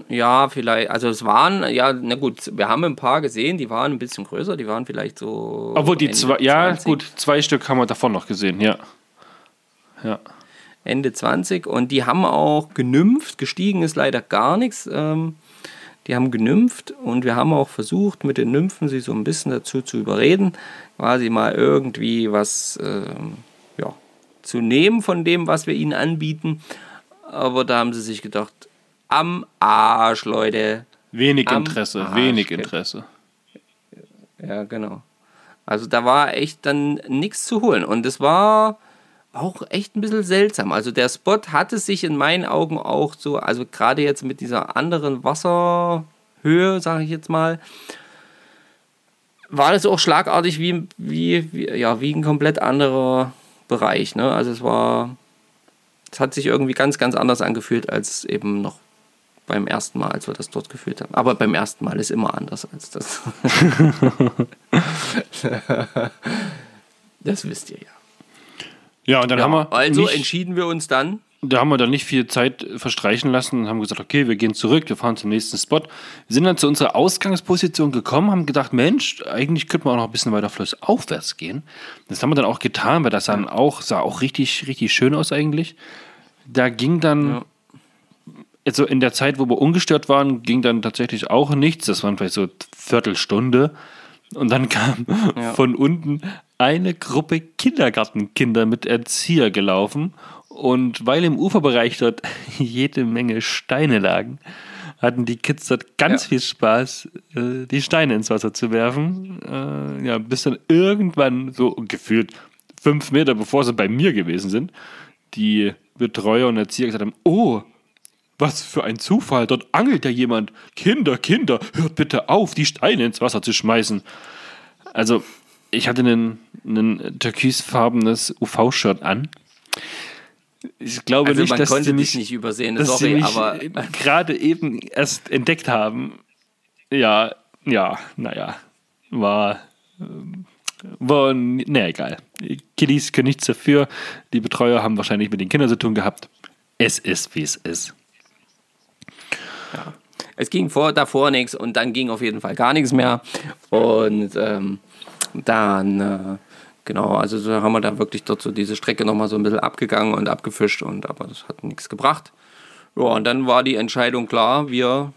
ja, vielleicht, also es waren, ja, na gut, wir haben ein paar gesehen, die waren ein bisschen größer, die waren vielleicht so. Obwohl die Ende zwei, ja 20, gut, zwei Stück haben wir davon noch gesehen, ja. Ja. Ende 20 und die haben auch genümpft, gestiegen ist leider gar nichts. Ähm, die haben genümpft und wir haben auch versucht, mit den Nymphen sie so ein bisschen dazu zu überreden, quasi mal irgendwie was ähm, ja, zu nehmen von dem, was wir ihnen anbieten. Aber da haben sie sich gedacht, am Arsch, Leute. Wenig Am Interesse, Arsch, wenig. Interesse. Ja, genau. Also da war echt dann nichts zu holen. Und es war auch echt ein bisschen seltsam. Also der Spot hatte sich in meinen Augen auch so, also gerade jetzt mit dieser anderen Wasserhöhe, sage ich jetzt mal, war das auch schlagartig wie, wie, wie, ja, wie ein komplett anderer Bereich. Ne? Also es war, es hat sich irgendwie ganz, ganz anders angefühlt als eben noch beim ersten Mal, als wir das dort gefühlt haben. Aber beim ersten Mal ist immer anders als das. das wisst ihr ja. Ja, und dann haben wir also entschieden wir uns dann. Da haben wir dann nicht viel Zeit verstreichen lassen und haben gesagt, okay, wir gehen zurück, wir fahren zum nächsten Spot. Wir sind dann zu unserer Ausgangsposition gekommen, haben gedacht, Mensch, eigentlich könnte man auch noch ein bisschen weiter flussaufwärts gehen. Das haben wir dann auch getan, weil das dann auch, sah auch richtig, richtig schön aus eigentlich. Da ging dann, Ja. also in der Zeit, wo wir ungestört waren, ging dann tatsächlich auch nichts. Das waren vielleicht so Viertelstunde. Und dann kam Ja. von unten eine Gruppe Kindergartenkinder mit Erzieher gelaufen. Und weil im Uferbereich dort jede Menge Steine lagen, hatten die Kids dort ganz Ja. viel Spaß, äh, die Steine ins Wasser zu werfen. Äh, ja, bis dann irgendwann, so gefühlt fünf Meter bevor sie bei mir gewesen sind, die Betreuer und Erzieher gesagt haben: Oh, was für ein Zufall, dort angelt ja jemand. Kinder, Kinder, hört bitte auf, die Steine ins Wasser zu schmeißen. Also, ich hatte ein, ein türkisfarbenes UV-Shirt an. Ich glaube Also nicht, man dass konnte sie dich mich, nicht übersehen, dass sorry, sie mich aber gerade eben erst entdeckt haben. Ja, ja, naja, war, ähm, war, na egal. Kiddies können nichts dafür. Die Betreuer haben wahrscheinlich mit den Kindern zu tun gehabt. Es ist, wie es ist. es ging vor, davor nichts und dann ging auf jeden Fall gar nichts mehr. Und ähm, dann, äh, genau, also so haben wir da wirklich dort so diese Strecke nochmal so ein bisschen abgegangen und abgefischt und aber das hat nichts gebracht. Ja, und dann war die Entscheidung klar, wir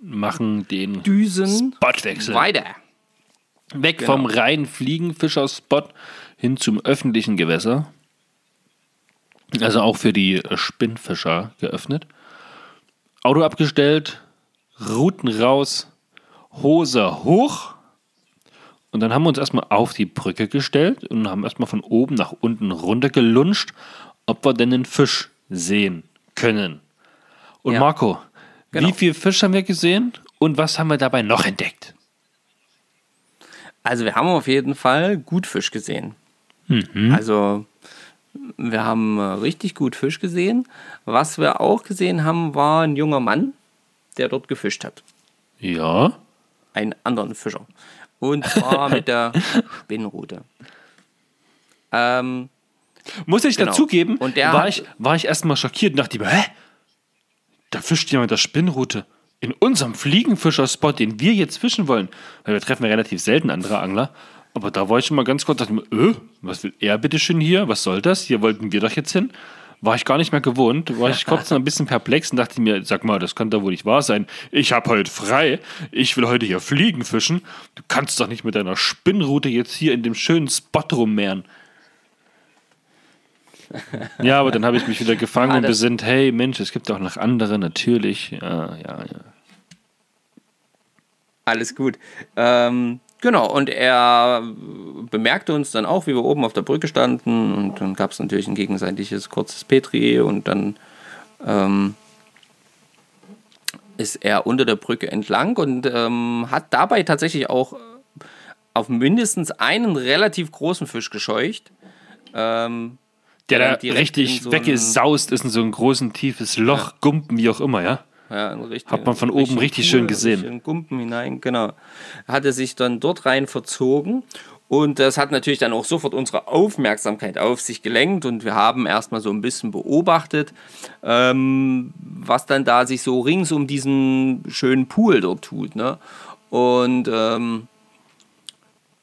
Machen den düsen Spotwechsel. weiter. Weg Genau. vom reinen Fliegenfischer-Spot hin zum öffentlichen Gewässer. Also auch für die Spinnfischer geöffnet. Auto abgestellt, Routen raus, Hose hoch. Und dann haben wir uns erstmal auf die Brücke gestellt und haben erstmal von oben nach unten runter gelunscht, ob wir denn einen Fisch sehen können. Und Ja. Marco, Genau. wie viel Fisch haben wir gesehen und was haben wir dabei noch entdeckt? Also wir haben auf jeden Fall gut Fisch gesehen. Also wir haben äh, richtig gut Fisch gesehen. Was wir auch gesehen haben, war ein junger Mann, der dort gefischt hat. Ja. Einen anderen Fischer. Und zwar mit der Spinnrute. Ähm, Muss ich Genau. dazugeben, Und der war, ich, war ich erstmal schockiert und dachte mir, hä? Da fischt jemand der Spinnrute. In unserem Fliegenfischer-Spot, den wir jetzt fischen wollen. Weil wir treffen ja relativ selten andere Angler. Aber da war ich schon mal ganz kurz, dachte mir, äh, was will er bitte schön hier? Was soll das? Hier wollten wir doch jetzt hin. War ich gar nicht mehr gewohnt. War ich kurz noch ein bisschen perplex und dachte mir, sag mal, das kann doch wohl nicht wahr sein. Ich habe heute frei. Ich will heute hier Fliegen fischen. Du kannst doch nicht mit deiner Spinnrute jetzt hier in dem schönen Spot rummehren. Ja, aber dann habe ich mich wieder gefangen Ah, und besinnt, hey Mensch, es gibt auch noch andere, natürlich. Ja, ja, ja. alles gut. Ähm, genau, und er bemerkte uns dann auch, wie wir oben auf der Brücke standen. Und dann gab es natürlich ein gegenseitiges kurzes Petri. Und dann ähm, ist er unter der Brücke entlang und ähm, hat dabei tatsächlich auch auf mindestens einen relativ großen Fisch gescheucht. Ähm, Der da richtig so weggesaust ist in so ein großen, tiefes Loch, Gumpen, wie auch immer, ja? Ja, richtig, Hat man von oben richtig schön gesehen. In Gumpen hinein, genau. Hat er sich dann dort rein verzogen. Und das hat natürlich dann auch sofort unsere Aufmerksamkeit auf sich gelenkt und wir haben erstmal so ein bisschen beobachtet, ähm, was dann da sich so rings um diesen schönen Pool dort tut. Ne? Und ähm,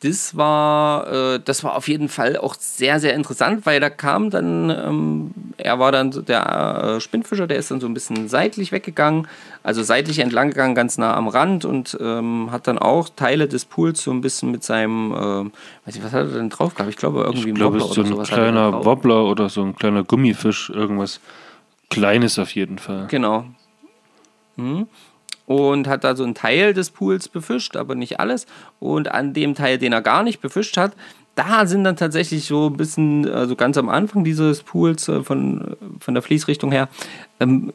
das war, äh, das war auf jeden Fall auch sehr, sehr interessant, weil da kam dann, ähm, er war dann der äh, Spinnfischer, der ist dann so ein bisschen seitlich weggegangen, also seitlich entlang gegangen, ganz nah am Rand und ähm, hat dann auch Teile des Pools so ein bisschen mit seinem, ähm, weiß ich, was hat er denn drauf gehabt? Ich glaube irgendwie Ich ein glaube, Wobbler es ist so oder ein er kleiner. Wobbler oder so ein kleiner Gummifisch, irgendwas Kleines auf jeden Fall. Genau. Mhm. Und hat da so einen Teil des Pools befischt, aber nicht alles. Und an dem Teil, den er gar nicht befischt hat, da sind dann tatsächlich so ein bisschen, also ganz am Anfang dieses Pools äh, von, von der Fließrichtung her, ähm,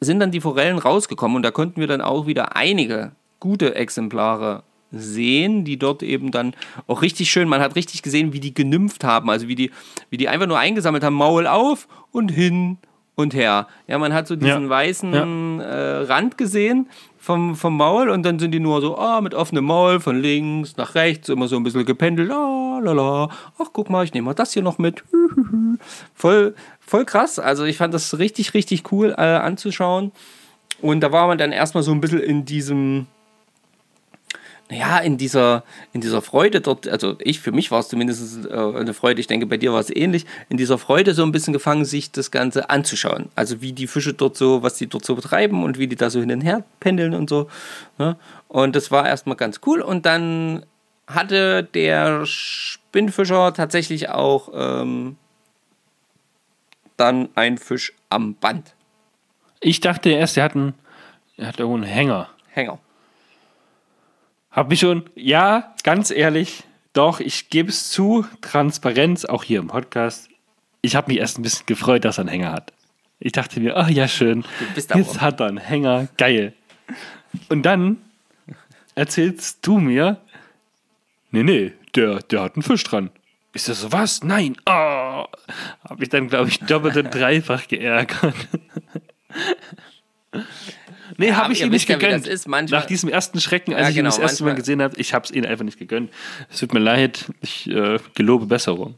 sind dann die Forellen rausgekommen. Und da konnten wir dann auch wieder einige gute Exemplare sehen, die dort eben dann auch richtig schön, man hat richtig gesehen, wie die genümpft haben, also wie die, wie die einfach nur eingesammelt haben, Maul auf und hin und her. Ja, man hat so diesen Ja. weißen äh, Rand gesehen vom, vom Maul und dann sind die nur so ah, mit offenem Maul von links nach rechts immer so ein bisschen gependelt. Ah, lala. Ach, guck mal, ich nehme mal das hier noch mit. voll, voll krass. Also ich fand das richtig, richtig cool äh, anzuschauen. Und da war man dann erstmal so ein bisschen in diesem, naja, in dieser, in dieser Freude dort, also ich, für mich war es zumindest äh, eine Freude, ich denke, bei dir war es ähnlich, in dieser Freude so ein bisschen gefangen, sich das Ganze anzuschauen. Also wie die Fische dort so, was die dort so betreiben und wie die da so hin und her pendeln und so. Ne? Und das war erstmal ganz cool. Und dann hatte der Spinnfischer tatsächlich auch ähm, dann einen Fisch am Band. Ich dachte erst, er hat, einen, er hat irgendwo einen Hänger. Hänger. Hab mich schon, ja, ganz ehrlich, doch, ich gebe es zu, Transparenz, auch hier im Podcast. Ich habe mich erst ein bisschen gefreut, dass er einen Hänger hat. Ich dachte mir, ah ja, schön, Du bist aber- jetzt hat er einen Hänger, geil. Und dann erzählst du mir, nee, nee, der, der hat einen Fisch dran. Ist das so was? Nein. Oh, habe ich dann, glaube ich, doppelt und dreifach geärgert. Nee, Ja, habe ich ihm nicht ja, gegönnt. das ist. Manchmal- Nach diesem ersten Schrecken, als Ja, ich ihn genau, das erste Mal manchmal- gesehen habe, ich habe es ihm einfach nicht gegönnt. Es tut mir leid, ich äh, gelobe Besserung.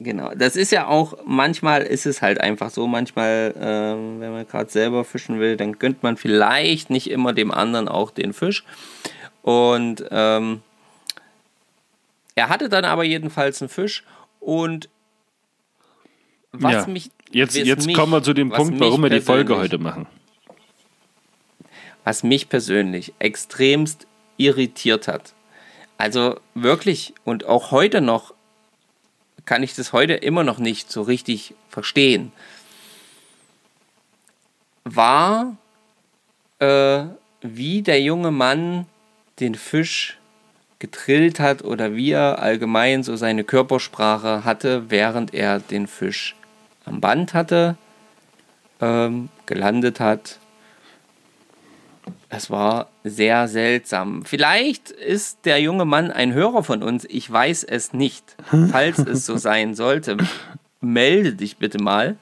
Genau, das ist ja auch, manchmal ist es halt einfach so, manchmal, ähm, wenn man gerade selber fischen will, dann gönnt man vielleicht nicht immer dem anderen auch den Fisch. Und ähm, er hatte dann aber jedenfalls einen Fisch und was ja. mich. jetzt jetzt mich- kommen wir zu dem Punkt, warum wir die Folge heute machen. was mich persönlich extremst irritiert hat. Also wirklich, und auch heute noch kann ich das heute immer noch nicht so richtig verstehen, war, äh, wie der junge Mann den Fisch getrillt hat oder wie er allgemein so seine Körpersprache hatte, während er den Fisch am Band hatte, ähm, gelandet hat es war sehr seltsam. Vielleicht ist der junge Mann ein Hörer von uns. Ich weiß es nicht. Falls es so sein sollte, melde dich bitte mal.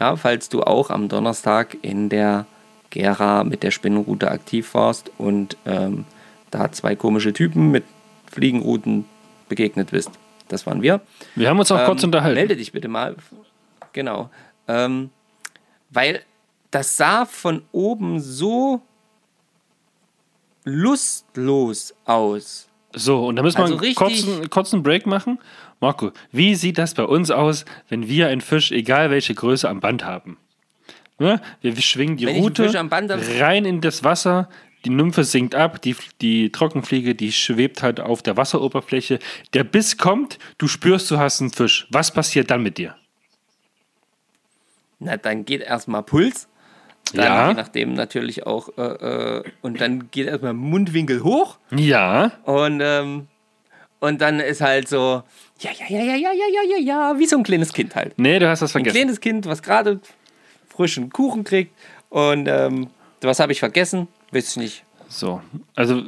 Ja, falls du auch am Donnerstag in der Gera mit der Spinnenroute aktiv warst und ähm, da zwei komische Typen mit Fliegenrouten begegnet bist. Das waren wir. Wir haben uns auch kurz Ähm, unterhalten. Melde dich bitte mal. Genau. Ähm, weil das sah von oben so lustlos aus. So, und da müssen wir Also einen kurzen, kurzen Break machen. Marco, wie sieht das bei uns aus, wenn wir einen Fisch, egal welche Größe, am Band haben? Ja, wir schwingen die Wenn Rute rein in das Wasser, die Nymphe sinkt ab, die, die Trockenfliege, die schwebt halt auf der Wasseroberfläche. Der Biss kommt, du spürst, du hast einen Fisch. Was passiert dann mit dir? Na, dann geht erstmal Puls. Dann Ja. je nachdem natürlich auch. Äh, äh, und dann geht erstmal Mundwinkel hoch. Ja, Und, ähm, und dann ist halt so, ja, ja, ja, ja, ja, ja, ja, ja, ja, wie so ein kleines Kind halt. nee, du hast das Ein vergessen. kleines Kind, was gerade frischen Kuchen kriegt. Und ähm, was habe ich vergessen? Weiß ich nicht. So, also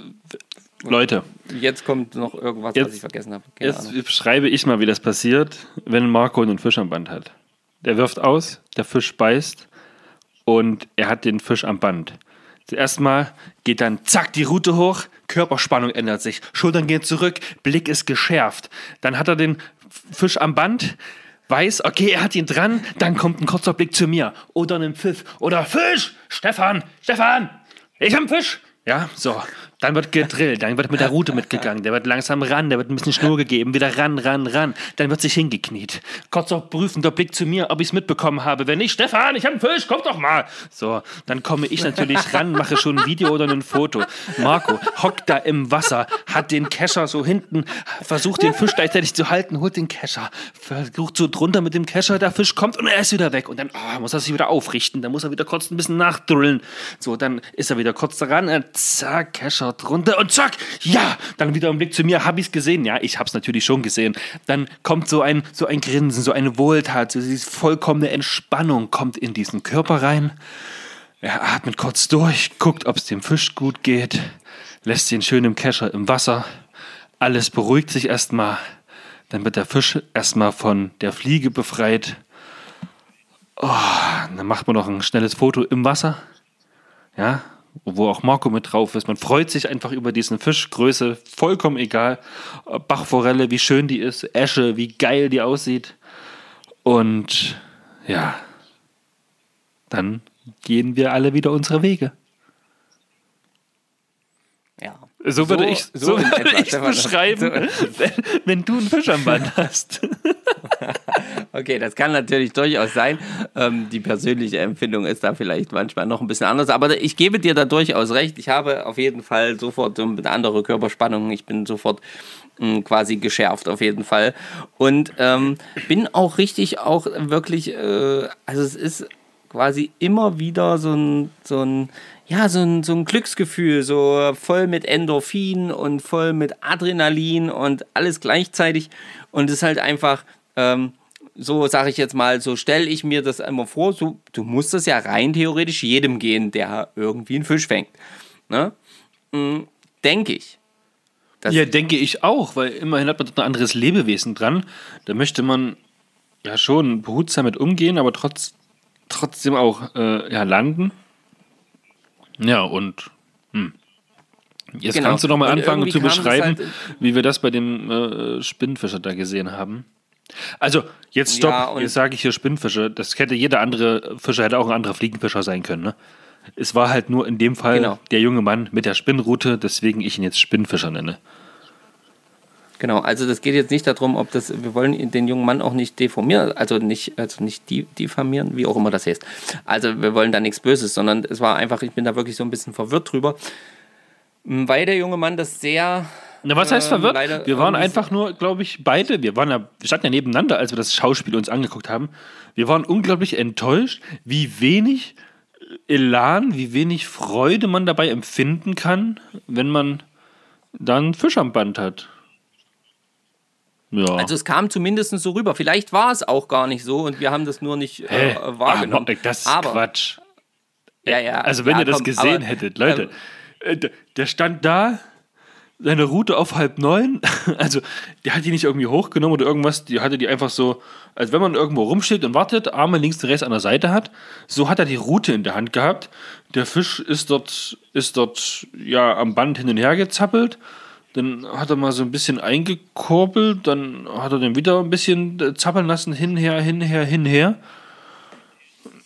Leute, Jetzt kommt noch irgendwas, was Jetzt- ich vergessen habe. Keine Jetzt Ahnung. beschreibe ich mal, wie das passiert, wenn Marco einen Fisch am Band hat. Der wirft aus, der Fisch beißt und er hat den Fisch am Band. Zuerst mal geht dann zack die Rute hoch, Körperspannung ändert sich, Schultern gehen zurück, Blick ist geschärft. Dann hat er den Fisch am Band, weiß, okay, er hat ihn dran, dann kommt ein kurzer Blick zu mir oder ein Pfiff oder Fisch, Stefan, Stefan, ich hab einen Fisch. Ja, so. Dann wird gedrillt, dann wird mit der Route mitgegangen, der wird langsam ran, der wird ein bisschen Schnur gegeben, wieder ran, ran, ran. Dann wird sich hingekniet. Kurzer prüfender Blick zu mir, ob ich es mitbekommen habe. Wenn nicht, Stefan, ich habe einen Fisch, komm doch mal. So, dann komme ich natürlich ran, mache schon ein Video oder ein Foto. Marco hockt da im Wasser, hat den Kescher so hinten, versucht den Fisch gleichzeitig zu halten, holt den Kescher, versucht so drunter mit dem Kescher, der Fisch kommt und er ist wieder weg. Und dann oh, muss er sich wieder aufrichten, dann muss er wieder kurz ein bisschen nachdrillen. So, dann ist er wieder kurz daran, zack, Kescher drunter und zack, ja, dann wieder ein Blick zu mir, hab ich's gesehen? Ja, ich hab's natürlich schon gesehen. Dann kommt so ein, so ein Grinsen, so eine Wohltat, so diese vollkommene Entspannung kommt in diesen Körper rein. Er atmet kurz durch, guckt, ob es dem Fisch gut geht, lässt ihn schön im Kescher im Wasser. Alles beruhigt sich erstmal. Dann wird der Fisch erstmal von der Fliege befreit. Oh, dann macht man noch ein schnelles Foto im Wasser. Ja, wo auch Marco mit drauf ist. Man freut sich einfach über diesen Fisch. Größe vollkommen egal. Bachforelle, wie schön die ist. Esche, wie geil die aussieht. Und ja, dann gehen wir alle wieder unsere Wege. Ja. So würde ich so, in würde ich beschreiben, wenn, wenn du einen Fisch am Band hast. Okay, das kann natürlich durchaus sein. Ähm, die persönliche Empfindung ist da vielleicht manchmal noch ein bisschen anders, aber ich gebe dir da durchaus recht. Ich habe auf jeden Fall sofort so eine andere Körperspannung. Ich bin sofort mh, quasi geschärft auf jeden Fall und ähm, bin auch richtig, auch wirklich, äh, also es ist quasi immer wieder so ein, so ein ja, so ein, so ein Glücksgefühl, so voll mit Endorphin und voll mit Adrenalin und alles gleichzeitig. Und es ist halt einfach, ähm, so sage ich jetzt mal, so stelle ich mir das immer vor, so, du musst das ja rein theoretisch jedem gehen, der irgendwie einen Fisch fängt. Ne? Denke ich. Das, Ja, denke ich auch, weil immerhin hat man dort ein anderes Lebewesen dran. Da möchte man ja schon behutsam mit umgehen, aber trotz, trotzdem auch äh, ja, landen. Ja, und hm. jetzt Genau. kannst du noch mal Und anfangen zu beschreiben, halt- wie wir das bei dem äh, Spinnfischer da gesehen haben. Also, jetzt stopp, Ja, jetzt sage ich hier Spinnfische. Das hätte jeder andere Fischer, hätte auch ein anderer Fliegenfischer sein können. Ne? Es war halt nur in dem Fall Genau. der junge Mann mit der Spinnrute, deswegen ich ihn jetzt Spinnfischer nenne. Genau, also das geht jetzt nicht darum, ob das, wir wollen den jungen Mann auch nicht deformieren, also nicht, also nicht di- diffamieren, wie auch immer das heißt. Also wir wollen da nichts Böses, sondern es war einfach, ich bin da wirklich so ein bisschen verwirrt drüber, weil der junge Mann das sehr, Na, was heißt Ähm, verwirrt? leider wir waren einfach nur, glaube ich, beide, wir waren ja, wir standen ja nebeneinander, als wir das Schauspiel uns angeguckt haben. Wir waren unglaublich enttäuscht, wie wenig Elan, wie wenig Freude man dabei empfinden kann, wenn man dann Fisch am Band hat. Ja. also es kam zumindest so rüber. Vielleicht war es auch gar nicht so und wir haben das nur nicht äh, wahrgenommen. Aber, das ist Aber- Quatsch. Ja, ja, Also, wenn ja, ihr das komm, gesehen aber, hättet, Leute, ähm, äh, der stand da, seine Route auf halb neun, also der hat die nicht irgendwie hochgenommen oder irgendwas, die hatte die einfach so, als wenn man irgendwo rumsteht und wartet, Arme links und rechts an der Seite hat, so hat er die Route in der Hand gehabt. Der Fisch ist dort, ist dort ja am Band hin und her gezappelt. Dann hat er mal so ein bisschen eingekurbelt, dann hat er den wieder ein bisschen äh, zappeln lassen, hinher, hinher, hinher.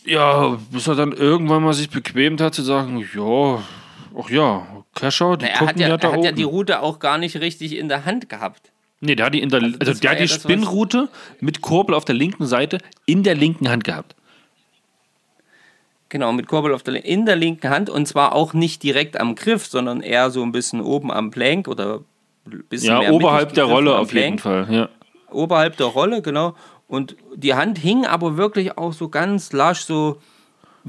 Ja, bis er dann irgendwann mal sich bequemt hat zu sagen, ja, ach ja, Kescher, die er gucken hat, ja, ja er hat ja die Route auch gar nicht richtig in der Hand gehabt. nee, der hat die in der, also, das der hat ja die das, Spinnroute mit Kurbel auf der linken Seite in der linken Hand gehabt. Genau, mit Kurbel auf der, in der linken Hand und zwar auch nicht direkt am Griff, sondern eher so ein bisschen oben am Plank oder ein bisschen Ja, mehr oberhalb der Rolle auf jeden Plank. Fall, ja. Oberhalb der Rolle, genau. Und die Hand hing aber wirklich auch so ganz lasch, so,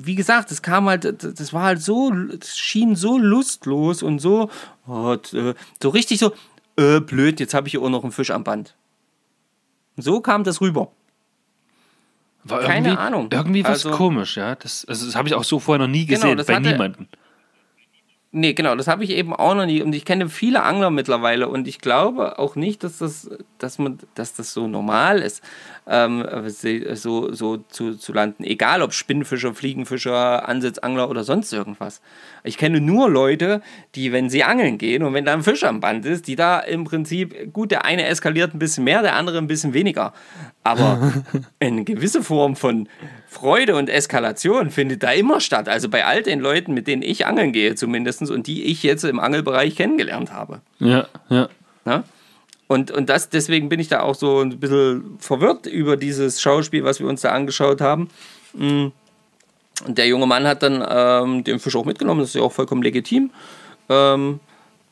wie gesagt, es kam halt, das war halt so, es schien so lustlos und so, oh, äh, so richtig so, äh, blöd, jetzt habe ich hier auch noch einen Fisch am Band. So kam das rüber. War Keine irgendwie, Ahnung. Irgendwie was Also- komisch, ja. Das, also das habe ich auch so vorher noch nie Genau, gesehen, das bei niemandem. Nee, genau, das habe ich eben auch noch nie. Und ich kenne viele Angler mittlerweile und ich glaube auch nicht, dass das, dass man, dass das so normal ist, ähm, so, so zu, zu landen. Egal ob Spinnfischer, Fliegenfischer, Ansitzangler oder sonst irgendwas. Ich kenne nur Leute, die, wenn sie angeln gehen und wenn da ein Fisch am Band ist, die da im Prinzip, gut, der eine eskaliert ein bisschen mehr, der andere ein bisschen weniger. Aber eine gewisse Form von Freude und Eskalation findet da immer statt. Also bei all den Leuten, mit denen ich angeln gehe zumindest und die ich jetzt im Angelbereich kennengelernt habe. Ja, ja. Ne? Und, und das, deswegen bin ich da auch so ein bisschen verwirrt über dieses Schauspiel, was wir uns da angeschaut haben. Und der junge Mann hat dann ähm, den Fisch auch mitgenommen, das ist ja auch vollkommen legitim. Ähm,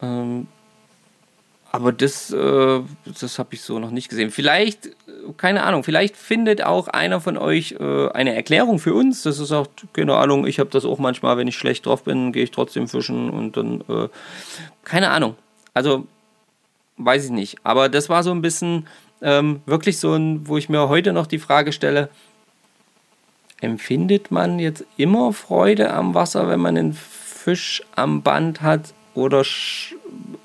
ähm, aber das, äh, das habe ich so noch nicht gesehen. Vielleicht, keine Ahnung, vielleicht findet auch einer von euch äh, eine Erklärung für uns. Das ist auch, keine Ahnung, ich habe das auch manchmal, wenn ich schlecht drauf bin, gehe ich trotzdem fischen und dann, äh, keine Ahnung. Also, weiß ich nicht. Aber das war so ein bisschen ähm, wirklich so ein, wo ich mir heute noch die Frage stelle, empfindet man jetzt immer Freude am Wasser, wenn man einen Fisch am Band hat? Oder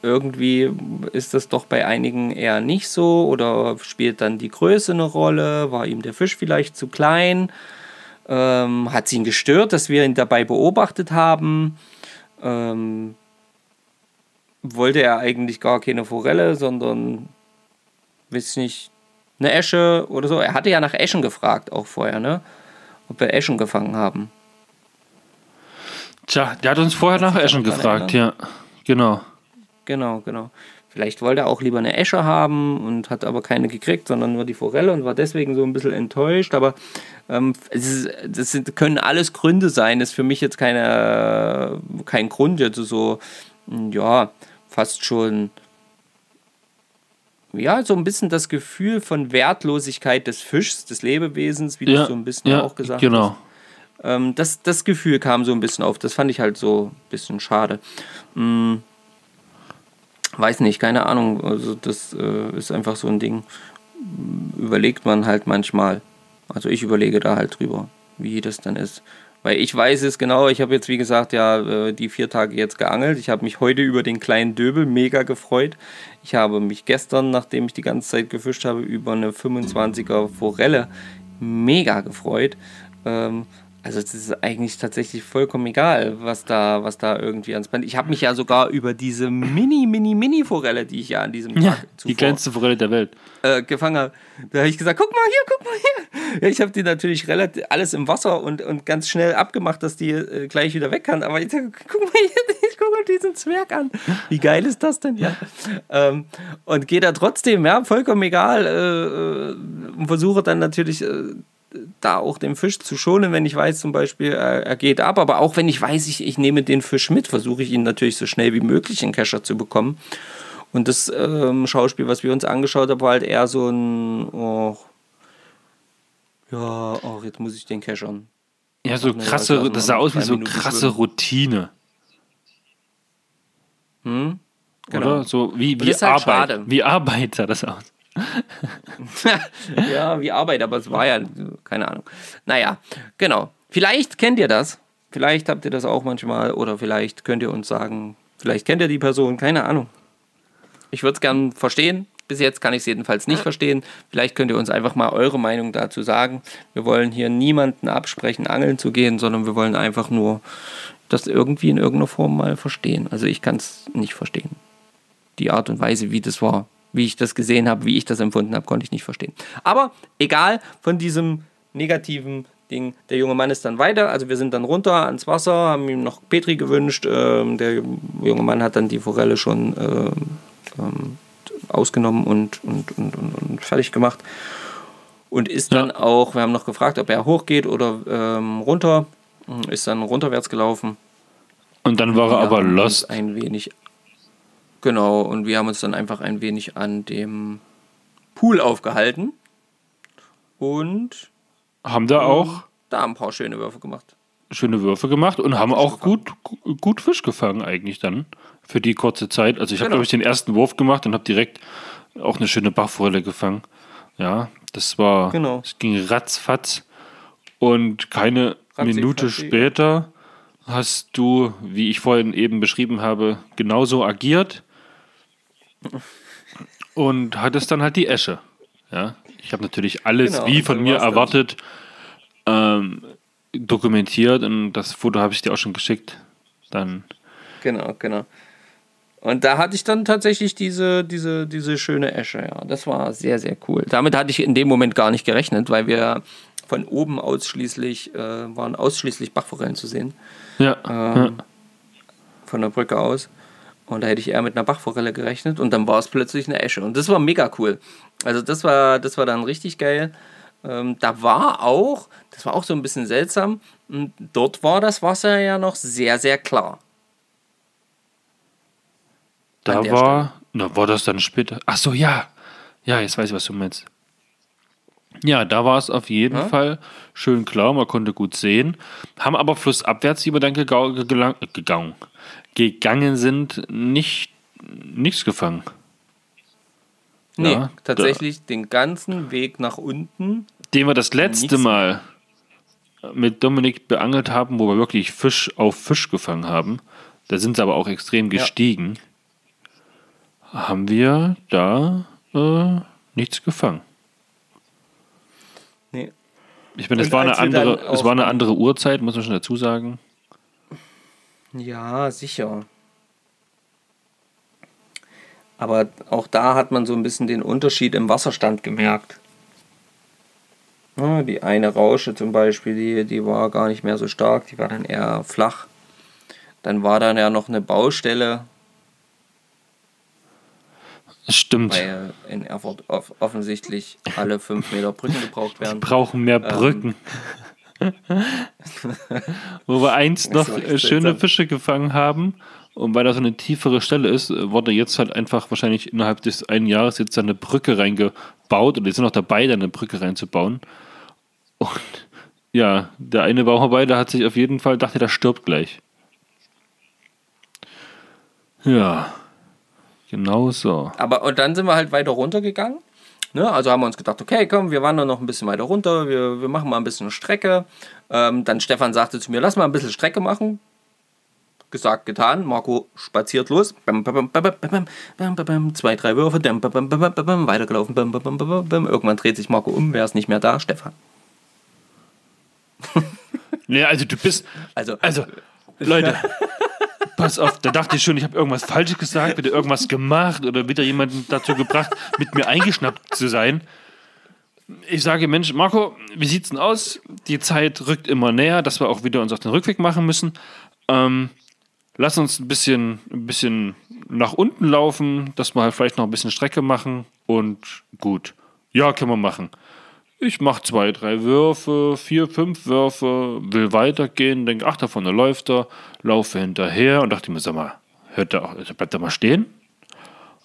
irgendwie ist das doch bei einigen eher nicht so? Oder spielt dann die Größe eine Rolle? War ihm der Fisch vielleicht zu klein? Ähm, hat sie ihn gestört, dass wir ihn dabei beobachtet haben? Ähm, wollte er eigentlich gar keine Forelle, sondern, weiß nicht, eine Esche oder so. Er hatte ja nach Eschen gefragt, auch vorher, ne? Ob wir Eschen gefangen haben. Tja, der hat uns vorher nach Eschen gefragt, ja. Genau. Genau, genau. Vielleicht wollte er auch lieber eine Esche haben und hat aber keine gekriegt, sondern nur die Forelle und war deswegen so ein bisschen enttäuscht. Aber ähm, es ist, das sind, können alles Gründe sein. Ist für mich jetzt keine, kein Grund, jetzt so, ja, fast schon, ja, so ein bisschen das Gefühl von Wertlosigkeit des Fischs, des Lebewesens, wie du Ja, so ein bisschen ja auch gesagt genau. hast. Ähm, das, das Gefühl kam so ein bisschen auf. Das fand ich halt so ein bisschen schade. Mm, weiß nicht, keine Ahnung. Also das äh, ist einfach so ein Ding. Überlegt man halt manchmal. Also ich überlege da halt drüber, wie das dann ist. Weil ich weiß es genau, ich habe jetzt wie gesagt ja äh, die vier Tage jetzt geangelt. Ich habe mich heute über den kleinen Döbel mega gefreut. Ich habe mich gestern, nachdem ich die ganze Zeit gefischt habe, über eine 25er Forelle mega gefreut. Ähm, also es ist eigentlich tatsächlich vollkommen egal, was da, was da irgendwie ans Band. Ich habe mich ja sogar über diese Mini, Mini, Mini Forelle, die ich ja an diesem Tag Ja, zuvor die kleinste Forelle der Welt. äh, gefangen habe, da habe ich gesagt, guck mal hier, guck mal hier. Ja, ich habe die natürlich relativ alles im Wasser und, und ganz schnell abgemacht, dass die äh, gleich wieder weg kann. Aber ich sag, guck mal hier, ich guck mal diesen Zwerg an. Wie geil ist das denn? Ja. Ähm, und gehe da trotzdem, ja, vollkommen egal. Äh, äh, und versuche dann natürlich äh, da auch den Fisch zu schonen, wenn ich weiß zum Beispiel, er, er geht ab. Aber auch wenn ich weiß, ich, ich nehme den Fisch mit, versuche ich ihn natürlich so schnell wie möglich in den Kescher zu bekommen. Und das ähm, Schauspiel, was wir uns angeschaut haben, war halt eher so ein, oh, ja, ach, jetzt muss ich den keschern. Ja, so Ach, krasse, das sah aus wie so Minuten krasse schwimmen. Routine. Hm? Oder? So wie, wie halt Arbeit. schade. Wie Arbeit sah das aus. ja, wie Arbeit, aber es war ja, keine Ahnung. Naja, genau. Vielleicht kennt ihr das. Vielleicht habt ihr das auch manchmal oder vielleicht könnt ihr uns sagen, vielleicht kennt ihr die Person, keine Ahnung. Ich würde es gern verstehen. Bis jetzt kann ich es jedenfalls nicht verstehen. Vielleicht könnt ihr uns einfach mal eure Meinung dazu sagen. Wir wollen hier niemanden absprechen, angeln zu gehen, sondern wir wollen einfach nur das irgendwie in irgendeiner Form mal verstehen. Also ich kann es nicht verstehen. Die Art und Weise, wie das war, wie ich das gesehen habe, wie ich das empfunden habe, konnte ich nicht verstehen. Aber egal von diesem negativen Ding. Der junge Mann ist dann weiter, also wir sind dann runter ans Wasser, haben ihm noch Petri gewünscht. Ähm, der junge Mann hat dann die Forelle schon ähm, ähm, ausgenommen und, und, und, und, fertig gemacht. Und ist dann auch, wir haben noch gefragt, ob er hochgeht oder ähm, runter. Ist dann runterwärts gelaufen. Und dann war er aber lost. Ein wenig. Genau, und wir haben uns dann einfach ein wenig an dem Pool aufgehalten. Und Haben da auch da ein paar schöne Würfe gemacht. schöne Würfe gemacht und haben auch gut, gut Fisch gefangen eigentlich dann für die kurze Zeit. Also ich habe, Genau. glaube ich, den ersten Wurf gemacht und habe direkt auch eine schöne Bachforelle gefangen. Ja, das war, Genau. es ging ratzfatz und keine Ratzi, Minute fatzi. später hast du, wie ich vorhin eben beschrieben habe, genauso agiert und hattest dann halt die Esche. Ja, ich habe natürlich alles Genau, wie von mir erwartet ähm, dokumentiert und das Foto habe ich dir auch schon geschickt. Dann Genau, genau. Und da hatte ich dann tatsächlich diese, diese, diese schöne Esche, ja. Das war sehr, sehr cool. Damit hatte ich in dem Moment gar nicht gerechnet, weil wir von oben ausschließlich, äh, waren ausschließlich Bachforellen zu sehen. ja, ähm, von der Brücke aus. Und da hätte ich eher mit einer Bachforelle gerechnet und dann war es plötzlich eine Esche. Und das war mega cool. Also das war, das war dann richtig geil. Ähm, da war auch, das war auch so ein bisschen seltsam, m, dort war das Wasser ja noch sehr, sehr klar. da war, na, war das dann später. Ach so, ja, ja, jetzt weiß ich, was du meinst. Ja, da war es auf jeden Ja? Fall schön klar, man konnte gut sehen. Haben aber flussabwärts, die wir dann gegangen, gegangen sind, nicht nichts gefangen. Nee, Ja, tatsächlich den ganzen Weg nach unten. Den wir das letzte. Mal mit Dominik beangelt haben, wo wir wirklich Fisch auf Fisch gefangen haben, da sind sie aber auch extrem Ja. gestiegen, haben wir da äh, nichts gefangen. Ich meine, es war, eine andere, es war eine andere Uhrzeit, muss man schon dazu sagen. Ja, sicher. Aber auch da hat man so ein bisschen den Unterschied im Wasserstand gemerkt. Ja, die eine Rausche zum Beispiel, die, die war gar nicht mehr so stark, die war dann eher flach. Dann war dann ja noch eine Baustelle, stimmt. weil in Erfurt off offensichtlich alle fünf Meter Brücken gebraucht Wir werden. brauchen Ähm. mehr Brücken. Wo wir einst noch äh, schöne seltsam. Fische gefangen haben und weil da so eine tiefere Stelle ist, wurde jetzt halt einfach wahrscheinlich innerhalb des einen Jahres jetzt da eine Brücke reingebaut und die sind noch dabei, da eine Brücke reinzubauen. Und ja, der eine Bauarbeiter hat sich auf jeden Fall, dachte, der stirbt gleich. Ja, genau so. Aber und dann sind wir halt weiter runtergegangen Ne, also haben wir uns gedacht, okay, komm, wir wandern noch ein bisschen weiter runter, wir, wir machen mal ein bisschen Strecke. Ähm, dann Stefan sagte zu mir, lass mal ein bisschen Strecke machen. Gesagt, getan. Marco spaziert los. Bam, bam, bam, zwei, drei Würfe. Weitergelaufen. Irgendwann dreht sich Marco um. Wer ist nicht mehr da? Stefan. Nee, also du bist. Also, Also, Leute, pass auf, da dachte ich schon, ich habe irgendwas Falsches gesagt, wieder irgendwas gemacht oder wieder jemanden dazu gebracht, mit mir eingeschnappt zu sein. Ich sage, Mensch, Marco, wie sieht's denn aus? Die Zeit rückt immer näher, dass wir auch wieder uns auf den Rückweg machen müssen. Ähm, lass uns ein bisschen, ein bisschen nach unten laufen, dass wir halt vielleicht noch ein bisschen Strecke machen und gut. Ja, können wir machen. Ich mache zwei, drei Würfe, vier, fünf Würfe, will weitergehen, denke, ach, da vorne läuft er, laufe hinterher und dachte mir, sag mal, hört der auch, also bleibt er mal stehen?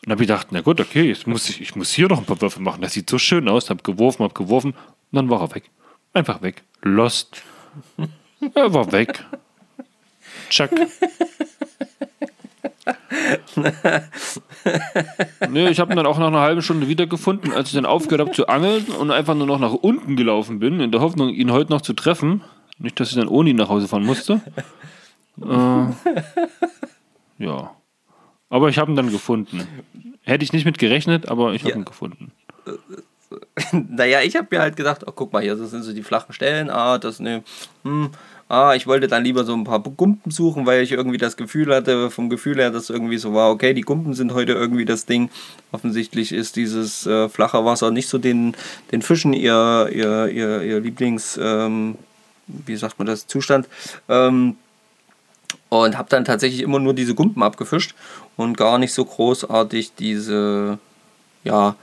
Und habe ich gedacht, na gut, okay, jetzt muss ich, ich muss hier noch ein paar Würfe machen. Das sieht so schön aus. Hab geworfen, hab geworfen und dann war er weg. Einfach weg. Lost. Er war weg. Chuck. nee, ich habe ihn dann auch nach einer halben Stunde wiedergefunden, als ich dann aufgehört habe zu angeln und einfach nur noch nach unten gelaufen bin, in der Hoffnung, ihn heute noch zu treffen. Nicht, dass ich dann ohne ihn nach Hause fahren musste. Äh, ja. Aber ich habe ihn dann gefunden. Hätte ich nicht mit gerechnet, aber ich habe Ja. ihn gefunden. naja, ich habe mir halt gedacht, oh, guck mal hier, das sind so die flachen Stellen. Ah, das ne, hm, ah, ich wollte dann lieber so ein paar Gumpen suchen, weil ich irgendwie das Gefühl hatte, vom Gefühl her, dass irgendwie so war, okay, die Gumpen sind heute irgendwie das Ding. Offensichtlich ist dieses äh, flache Wasser nicht so den, den Fischen ihr, ihr, ihr, ihr Lieblings, ähm, wie sagt man das, Zustand. Ähm, und habe dann tatsächlich immer nur diese Gumpen abgefischt und gar nicht so großartig diese, ja,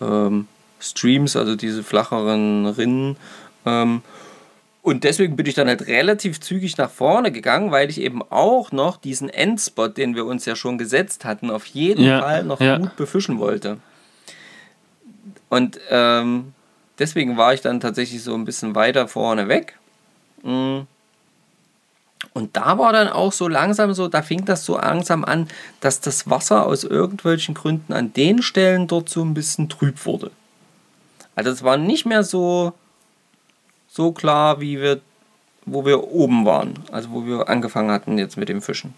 ähm, Streams, also diese flacheren Rinnen. Und deswegen bin ich dann halt relativ zügig nach vorne gegangen, weil ich eben auch noch diesen Endspot, den wir uns ja schon gesetzt hatten, auf jeden Ja, Fall noch ja. gut befischen wollte. Und ähm, deswegen war ich dann tatsächlich so ein bisschen weiter vorne weg. Mm. Und da war dann auch so langsam so, da fing das so langsam an, dass das Wasser aus irgendwelchen Gründen an den Stellen dort so ein bisschen trüb wurde. Also es war nicht mehr so, so klar, wie wir, wo wir oben waren, also wo wir angefangen hatten jetzt mit dem Fischen.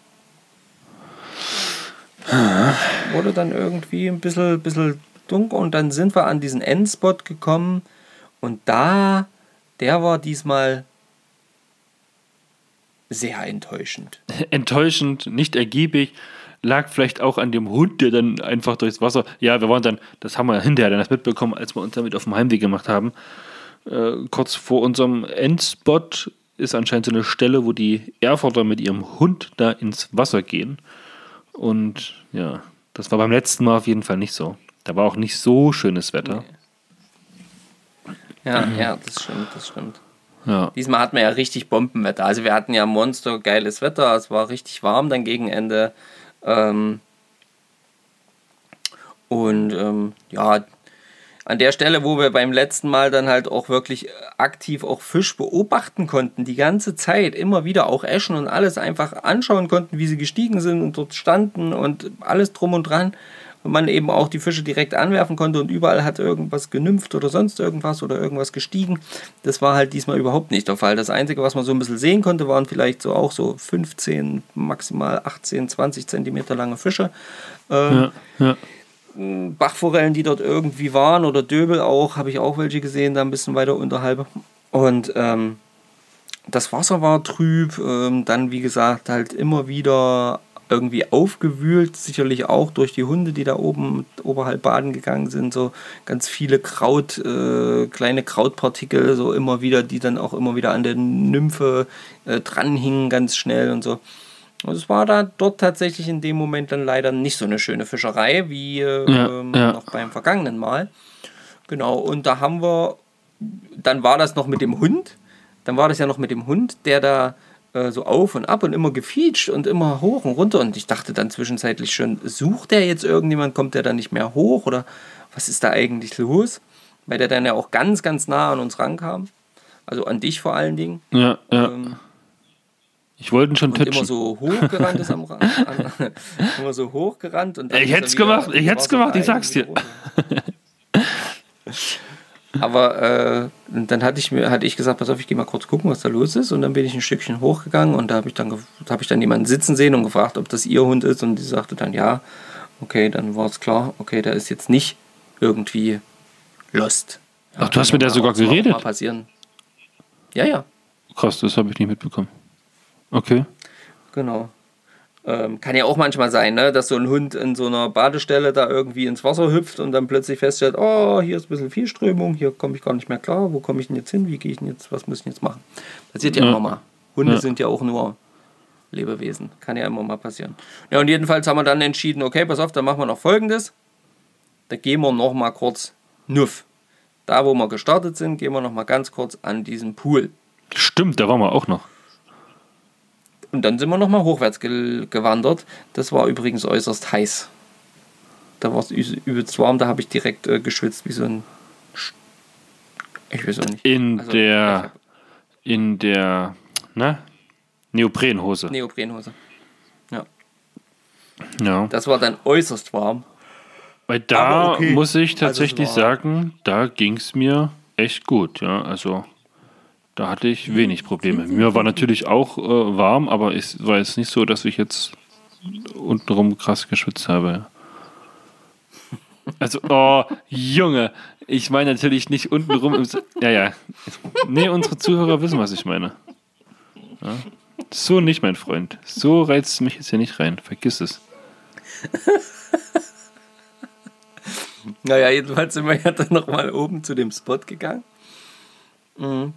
Wurde dann irgendwie ein bisschen, bisschen dunkel und dann sind wir an diesen Endspot gekommen und da, der war diesmal sehr enttäuschend. enttäuschend, nicht ergiebig. Lag vielleicht auch an dem Hund, der dann einfach durchs Wasser. Ja, wir waren dann, das haben wir hinterher dann erst mitbekommen, als wir uns damit auf dem Heimweg gemacht haben. Äh, kurz vor unserem Endspot ist anscheinend so eine Stelle, wo die Erfurter mit ihrem Hund da ins Wasser gehen. Und ja, das war beim letzten Mal auf jeden Fall nicht so. Da war auch nicht so schönes Wetter. Ja, ja, das stimmt, das stimmt. Ja. Diesmal hatten wir ja richtig Bombenwetter. Also wir hatten ja Monster geiles Wetter. Es war richtig warm dann gegen Ende. Ähm und ähm, ja, an der Stelle, wo wir beim letzten Mal dann halt auch wirklich aktiv auch Fisch beobachten konnten, die ganze Zeit, immer wieder auch Eschen und alles einfach anschauen konnten, wie sie gestiegen sind und dort standen und alles drum und dran. Und man eben auch die Fische direkt anwerfen konnte und überall hat irgendwas genümpft oder sonst irgendwas oder irgendwas gestiegen. Das war halt diesmal überhaupt nicht der Fall. Das Einzige, was man so ein bisschen sehen konnte, waren vielleicht so auch so 15, maximal 18, 20 Zentimeter lange Fische. Ähm, Ja, ja. Bachforellen, die dort irgendwie waren oder Döbel auch, habe ich auch welche gesehen, da ein bisschen weiter unterhalb. Und ähm, das Wasser war trüb, ähm, dann wie gesagt halt immer wieder irgendwie aufgewühlt, sicherlich auch durch die Hunde, die da oben oberhalb baden gegangen sind, so ganz viele Kraut, äh, kleine Krautpartikel, so immer wieder, die dann auch immer wieder an der Nymphe äh, dranhingen, ganz schnell und so. Und es war da dort tatsächlich in dem Moment dann leider nicht so eine schöne Fischerei wie äh, Ja, ähm, ja. noch beim vergangenen Mal. Genau, und da haben wir, dann war das noch mit dem Hund, dann war das ja noch mit dem Hund, der da äh, so auf und ab und immer gefietscht und immer hoch und runter. Und ich dachte dann zwischenzeitlich schon, sucht der jetzt irgendjemand, kommt der dann nicht mehr hoch oder was ist da eigentlich los? Weil der dann ja auch ganz, ganz nah an uns rankam. Also an dich vor allen Dingen. ja, ja. Ähm, Ich wollte ihn schon und immer touchen. so hochgerannt ist am Rand. An, immer so hochgerannt. Und dann Ich hätt's wieder gemacht, ich hätt's Wasser gemacht, ich sag's dir. Aber äh, dann hatte ich mir, hatte ich gesagt, pass auf, ich gehe mal kurz gucken, was da los ist. Und dann bin ich ein Stückchen hochgegangen und da habe ich dann habe ich dann jemanden sitzen sehen und gefragt, ob das ihr Hund ist. Und die sagte dann ja. Okay, dann war es klar, okay, der ist jetzt nicht irgendwie lost. Ja, Ach, du hast mit der sogar geredet? Mal passieren. Ja, ja. Krass, das habe ich nicht mitbekommen. Okay. Genau. Ähm, kann ja auch manchmal sein, ne, dass so ein Hund in so einer Badestelle da irgendwie ins Wasser hüpft und dann plötzlich feststellt, oh, hier ist ein bisschen viel Strömung, hier komme ich gar nicht mehr klar, wo komme ich denn jetzt hin, wie gehe ich denn jetzt, was muss ich denn jetzt machen? Passiert ja, ja. immer mal. Hunde ja. sind ja auch nur Lebewesen, kann ja immer mal passieren. Ja, und jedenfalls haben wir dann entschieden, okay, pass auf, dann machen wir noch folgendes. Da gehen wir noch mal kurz nuff. Da, wo wir gestartet sind, gehen wir noch mal ganz kurz an diesen Pool. Stimmt, da waren wir auch noch. Und dann sind wir nochmal hochwärts ge gewandert. Das war übrigens äußerst heiß. Da war es übelst warm, da habe ich direkt äh, geschwitzt wie so ein. Sch ich weiß auch nicht. In also, der. In der. Ne? Neoprenhose. Neoprenhose. Ja. Ja. Das war dann äußerst warm. Weil da okay. muss ich also tatsächlich also sagen, da ging es mir echt gut. Ja, also da hatte ich wenig Probleme. Mir war natürlich auch äh, warm, aber es war jetzt nicht so, dass ich jetzt untenrum krass geschwitzt habe. Also, oh, Junge, ich meine natürlich nicht untenrum im. Ja, ja. Nee, unsere Zuhörer wissen, was ich meine. Ja. So nicht, mein Freund. So reizt mich jetzt hier nicht rein. Vergiss es. naja, jedenfalls sind wir ja dann nochmal oben zu dem Spot gegangen. Mhm.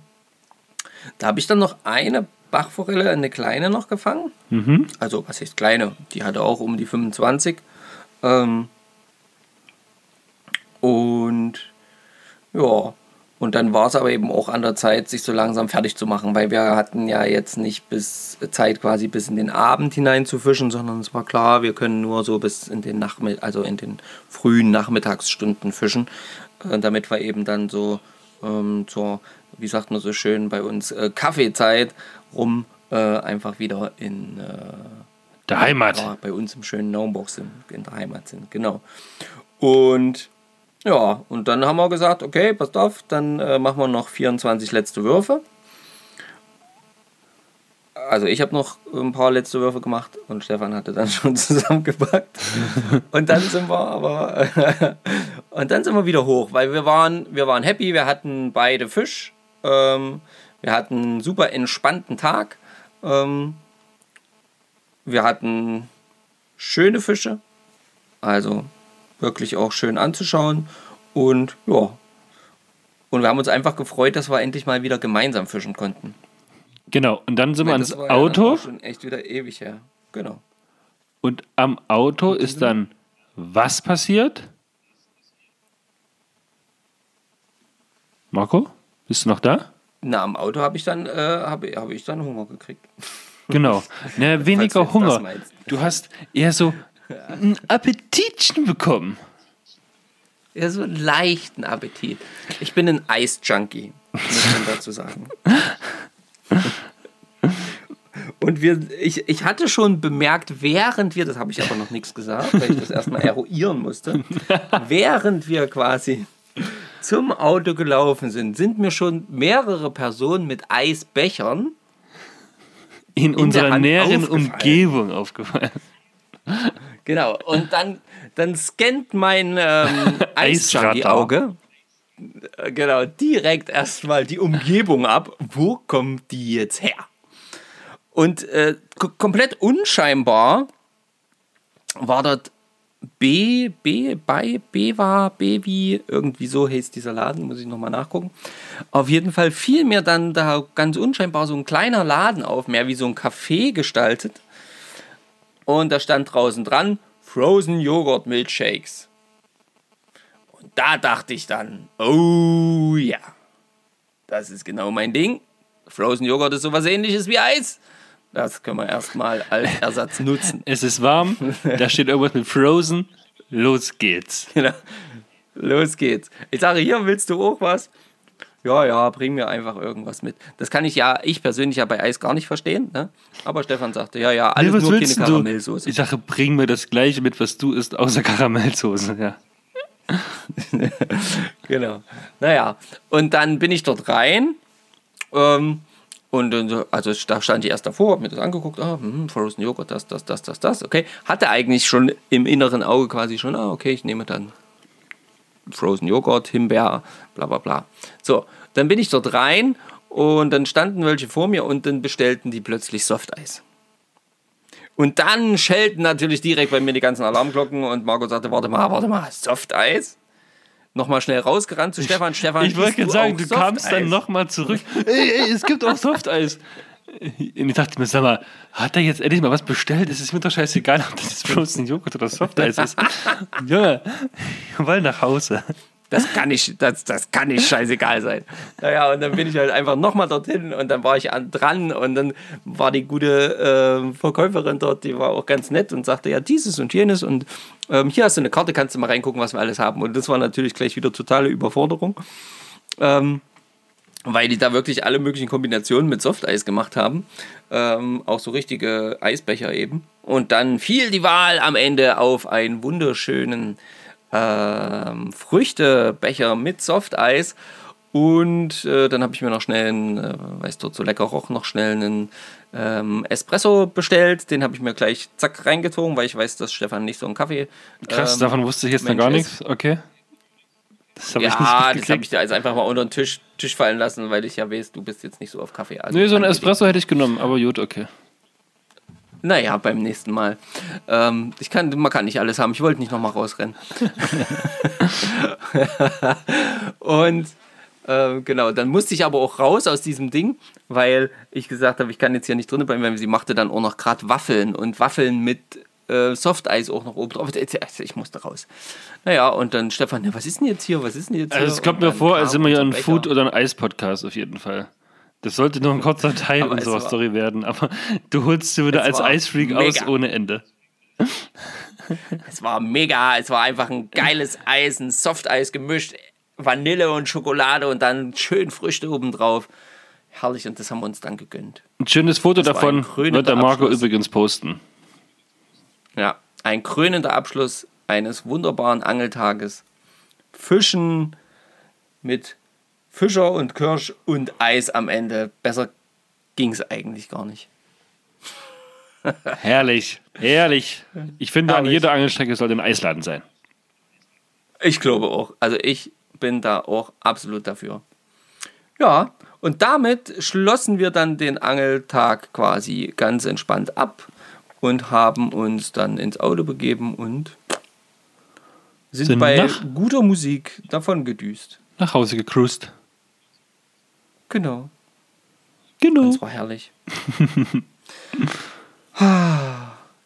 Da habe ich dann noch eine Bachforelle, eine kleine noch gefangen. Mhm. Also, was heißt kleine? Die hatte auch um die 25. Ähm, und ja, und dann war es aber eben auch an der Zeit, sich so langsam fertig zu machen, weil wir hatten ja jetzt nicht bis Zeit quasi bis in den Abend hinein zu fischen, sondern es war klar, wir können nur so bis in den Nachmittag, also in den frühen Nachmittagsstunden fischen, äh, damit wir eben dann so ähm, zur wie sagt man so schön bei uns, äh, Kaffeezeit rum äh, einfach wieder in äh, der Heimat. Ja, bei uns im schönen Naumbox in, in der Heimat sind, genau. Und ja, und dann haben wir gesagt, okay, passt auf, dann äh, machen wir noch 24 letzte Würfe. Also ich habe noch ein paar letzte Würfe gemacht und Stefan hatte dann schon zusammengepackt. und dann sind wir aber und dann sind wir wieder hoch, weil wir waren, wir waren happy, wir hatten beide Fisch ähm, wir hatten einen super entspannten Tag. Ähm, wir hatten schöne Fische, also wirklich auch schön anzuschauen. Und ja, und wir haben uns einfach gefreut, dass wir endlich mal wieder gemeinsam fischen konnten. Genau, und dann sind wir ans Auto. Ja schon echt wieder ewig her. Genau. Und am Auto ist dann was passiert? Marco? Bist du noch da? Na, am Auto habe ich, dann, äh, hab, hab ich dann Hunger gekriegt. Genau. Na, weniger Hunger. Du hast eher so ein Appetitchen bekommen. Ja, so einen leichten Appetit. Ich bin ein Eis-Junkie, muss man dazu sagen. Und wir, ich, ich hatte schon bemerkt, während wir, das habe ich aber noch nichts gesagt, weil ich das erstmal eruieren musste, während wir quasi zum Auto gelaufen sind, sind mir schon mehrere Personen mit Eisbechern in, in unserer näheren Umgebung aufgefallen. Genau, und dann, dann scannt mein ähm, Eisjunkie-Auge äh, genau, direkt erstmal die Umgebung ab. Wo kommt die jetzt her? Und äh, komplett unscheinbar war dort B, B, bei, B war, B wie, irgendwie so heißt dieser Laden, muss ich nochmal nachgucken. Auf jeden Fall fiel mir dann da ganz unscheinbar so ein kleiner Laden auf, mehr wie so ein Café gestaltet. Und da stand draußen dran, Frozen Joghurt Milkshakes. Und da dachte ich dann, oh ja, das ist genau mein Ding. Frozen Joghurt ist sowas ähnliches wie Eis. Das können wir erstmal als Ersatz nutzen. Es ist warm, da steht irgendwas mit Frozen. Los geht's. Genau. Los geht's. Ich sage, hier willst du auch was? Ja, ja, bring mir einfach irgendwas mit. Das kann ich ja, ich persönlich ja bei Eis gar nicht verstehen. Ne? Aber Stefan sagte, ja, ja, alles nee, nur keine Karamellsoße. Ich sage, bring mir das gleiche mit, was du isst, außer Karamellsoße. Ja. genau. Naja, und dann bin ich dort rein. Ähm, und dann so, also da stand ich erst davor, hab mir das angeguckt, ah, hm, Frozen Joghurt, das, das, das, das, das, okay. Hatte eigentlich schon im inneren Auge quasi schon, ah, okay, ich nehme dann Frozen Joghurt, Himbeer, bla bla bla. So, dann bin ich dort rein und dann standen welche vor mir und dann bestellten die plötzlich Softeis. Und dann schelten natürlich direkt bei mir die ganzen Alarmglocken und Marco sagte, warte mal, warte mal, Softeis? Nochmal schnell rausgerannt zu Stefan. Stefan, Ich wollte gerade sagen, du kamst dann nochmal zurück. ey, ey, es gibt auch Softeis. Und ich dachte mir, sag mal, hat er jetzt endlich mal was bestellt? Es ist mir doch scheißegal, ob das jetzt Frozen Joghurt oder Softeis ist. Junge, wir wollen nach Hause. Das kann nicht, das, das kann nicht scheißegal sein. Naja, und dann bin ich halt einfach nochmal dorthin und dann war ich an, dran und dann war die gute äh, Verkäuferin dort, die war auch ganz nett und sagte, ja, dieses und jenes und ähm, hier hast du eine Karte, kannst du mal reingucken, was wir alles haben. Und das war natürlich gleich wieder totale Überforderung. Ähm, weil die da wirklich alle möglichen Kombinationen mit Softeis gemacht haben. Ähm, auch so richtige Eisbecher eben. Und dann fiel die Wahl am Ende auf einen wunderschönen ähm, Früchtebecher mit Softeis. Und äh, dann habe ich mir noch schnell, einen, äh, es dort so lecker roch, noch schnell einen ähm, Espresso bestellt. Den habe ich mir gleich zack reingezogen, weil ich weiß, dass Stefan nicht so einen Kaffee. Krass, ähm, davon wusste ich jetzt noch Mensch gar ist. nichts. Okay. Das habe ich nicht Ja, das habe ich dir also einfach mal unter den Tisch, Tisch fallen lassen, weil ich ja weiß, du bist jetzt nicht so auf Kaffee. Also Nee, so ein angelegt. Espresso hätte ich genommen, aber gut, okay. Naja, beim nächsten Mal. Ähm, ich kann, man kann nicht alles haben. Ich wollte nicht nochmal rausrennen. Und ähm, genau, dann musste ich aber auch raus aus diesem Ding, weil ich gesagt habe, ich kann jetzt hier nicht drin bleiben, weil sie machte dann auch noch gerade Waffeln und Waffeln mit äh, Softeis auch noch oben drauf. Also Ich musste raus. Naja, und dann Stefan, ja, was ist denn jetzt hier? Was ist denn jetzt hier? Also es kommt mir vor, als sind wir hier ein Food- oder ein Eis-Podcast auf jeden Fall. Das sollte nur ein kurzer Teil Aber unserer Story werden, aber du holst du wieder als Eisfreak aus ohne Ende. Es war mega, es war einfach ein geiles Eis, ein Softeis gemischt, Vanille und Schokolade und dann schön Früchte obendrauf. Herrlich, und das haben wir uns dann gegönnt. Ein schönes Foto Das davon wird der Marco Abschluss. übrigens posten. Ja, ein krönender Abschluss eines wunderbaren Angeltages. Fischen mit Fischer und Kirsch und Eis am Ende. Besser ging es eigentlich gar nicht. Herrlich, herrlich. Ich finde, an Herrlich. jeder Angelstrecke sollte ein Eisladen sein. Ich glaube auch. Also ich bin da auch absolut dafür. Ja, und damit schlossen wir dann den Angeltag quasi ganz entspannt ab und haben uns dann ins Auto begeben und sind, Sind bei guter Musik davon gedüst. Nach Hause gecruised. Genau. Genau. Das war herrlich.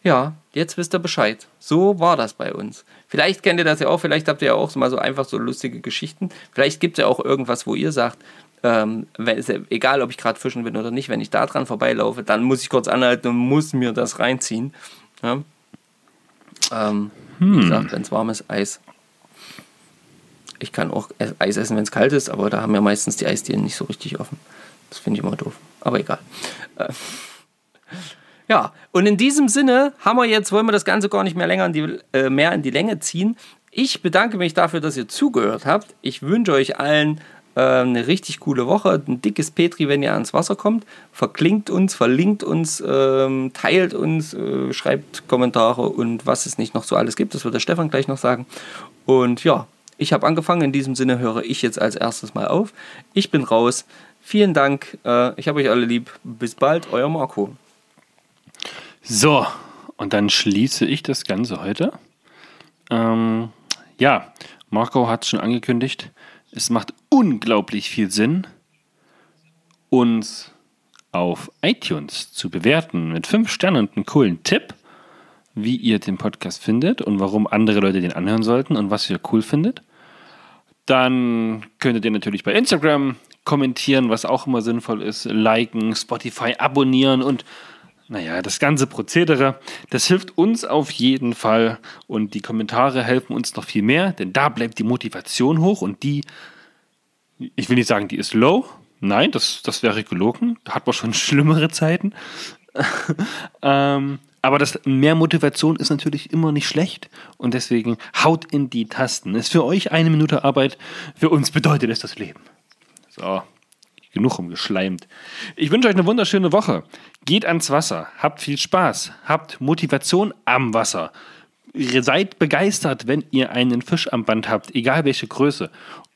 ja, jetzt wisst ihr Bescheid. So war das bei uns. Vielleicht kennt ihr das ja auch, vielleicht habt ihr ja auch mal so einfach so lustige Geschichten. Vielleicht gibt es ja auch irgendwas, wo ihr sagt, ähm, wenn, ja egal ob ich gerade fischen bin oder nicht, wenn ich da dran vorbeilaufe, dann muss ich kurz anhalten und muss mir das reinziehen. Ja? Ähm, Wie gesagt, wenn es warmes Eis. Ich kann auch Eis essen, wenn es kalt ist, aber da haben ja meistens die Eisdielen nicht so richtig offen. Das finde ich immer doof. Aber egal. Äh, ja, und in diesem Sinne haben wir jetzt, wollen wir das Ganze gar nicht mehr länger in die, äh, mehr in die Länge ziehen. Ich bedanke mich dafür, dass ihr zugehört habt. Ich wünsche euch allen äh, eine richtig coole Woche. Ein dickes Petri, wenn ihr ans Wasser kommt. Verklinkt uns, verlinkt uns, ähm, teilt uns, äh, schreibt Kommentare und was es nicht noch so alles gibt. Das wird der Stefan gleich noch sagen. Und ja, ich habe angefangen. In diesem Sinne höre ich jetzt als erstes mal auf. Ich bin raus. Vielen Dank. Äh, ich habe euch alle lieb. Bis bald, euer Marco. So, und dann schließe ich das Ganze heute. Ähm, ja, Marco hat es schon angekündigt. Es macht unglaublich viel Sinn, uns auf iTunes zu bewerten mit fünf Sternen und einem coolen Tipp, wie ihr den Podcast findet und warum andere Leute den anhören sollten und was ihr cool findet. Dann könntet ihr natürlich bei Instagram kommentieren, was auch immer sinnvoll ist, liken, Spotify abonnieren und naja, das ganze Prozedere, das hilft uns auf jeden Fall und die Kommentare helfen uns noch viel mehr, denn da bleibt die Motivation hoch und die, ich will nicht sagen, die ist low, nein, das, das wäre gelogen, da hat man schon schlimmere Zeiten. ähm, Aber das mehr Motivation ist natürlich immer nicht schlecht. Und deswegen haut in die Tasten. Ist für euch eine Minute Arbeit, für uns bedeutet es das Leben. So, genug rumgeschleimt. Ich wünsche euch eine wunderschöne Woche. Geht ans Wasser, habt viel Spaß, habt Motivation am Wasser. Seid begeistert, wenn ihr einen Fisch am Band habt, egal welche Größe.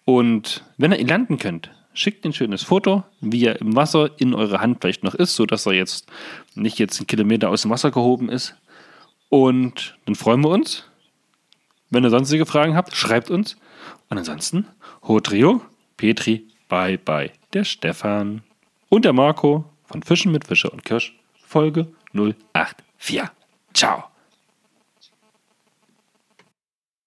Und wenn ihr ihn landen könnt, schickt ein schönes Foto, wie er im Wasser in eure Hand vielleicht noch ist, sodass er jetzt nicht jetzt einen Kilometer aus dem Wasser gehoben ist. Und dann freuen wir uns. Wenn ihr sonstige Fragen habt, schreibt uns. Und ansonsten, Trio, Petri, bye bye, der Stefan und der Marco von Fischen mit Fischer und Kirsch, Folge 084. Ciao.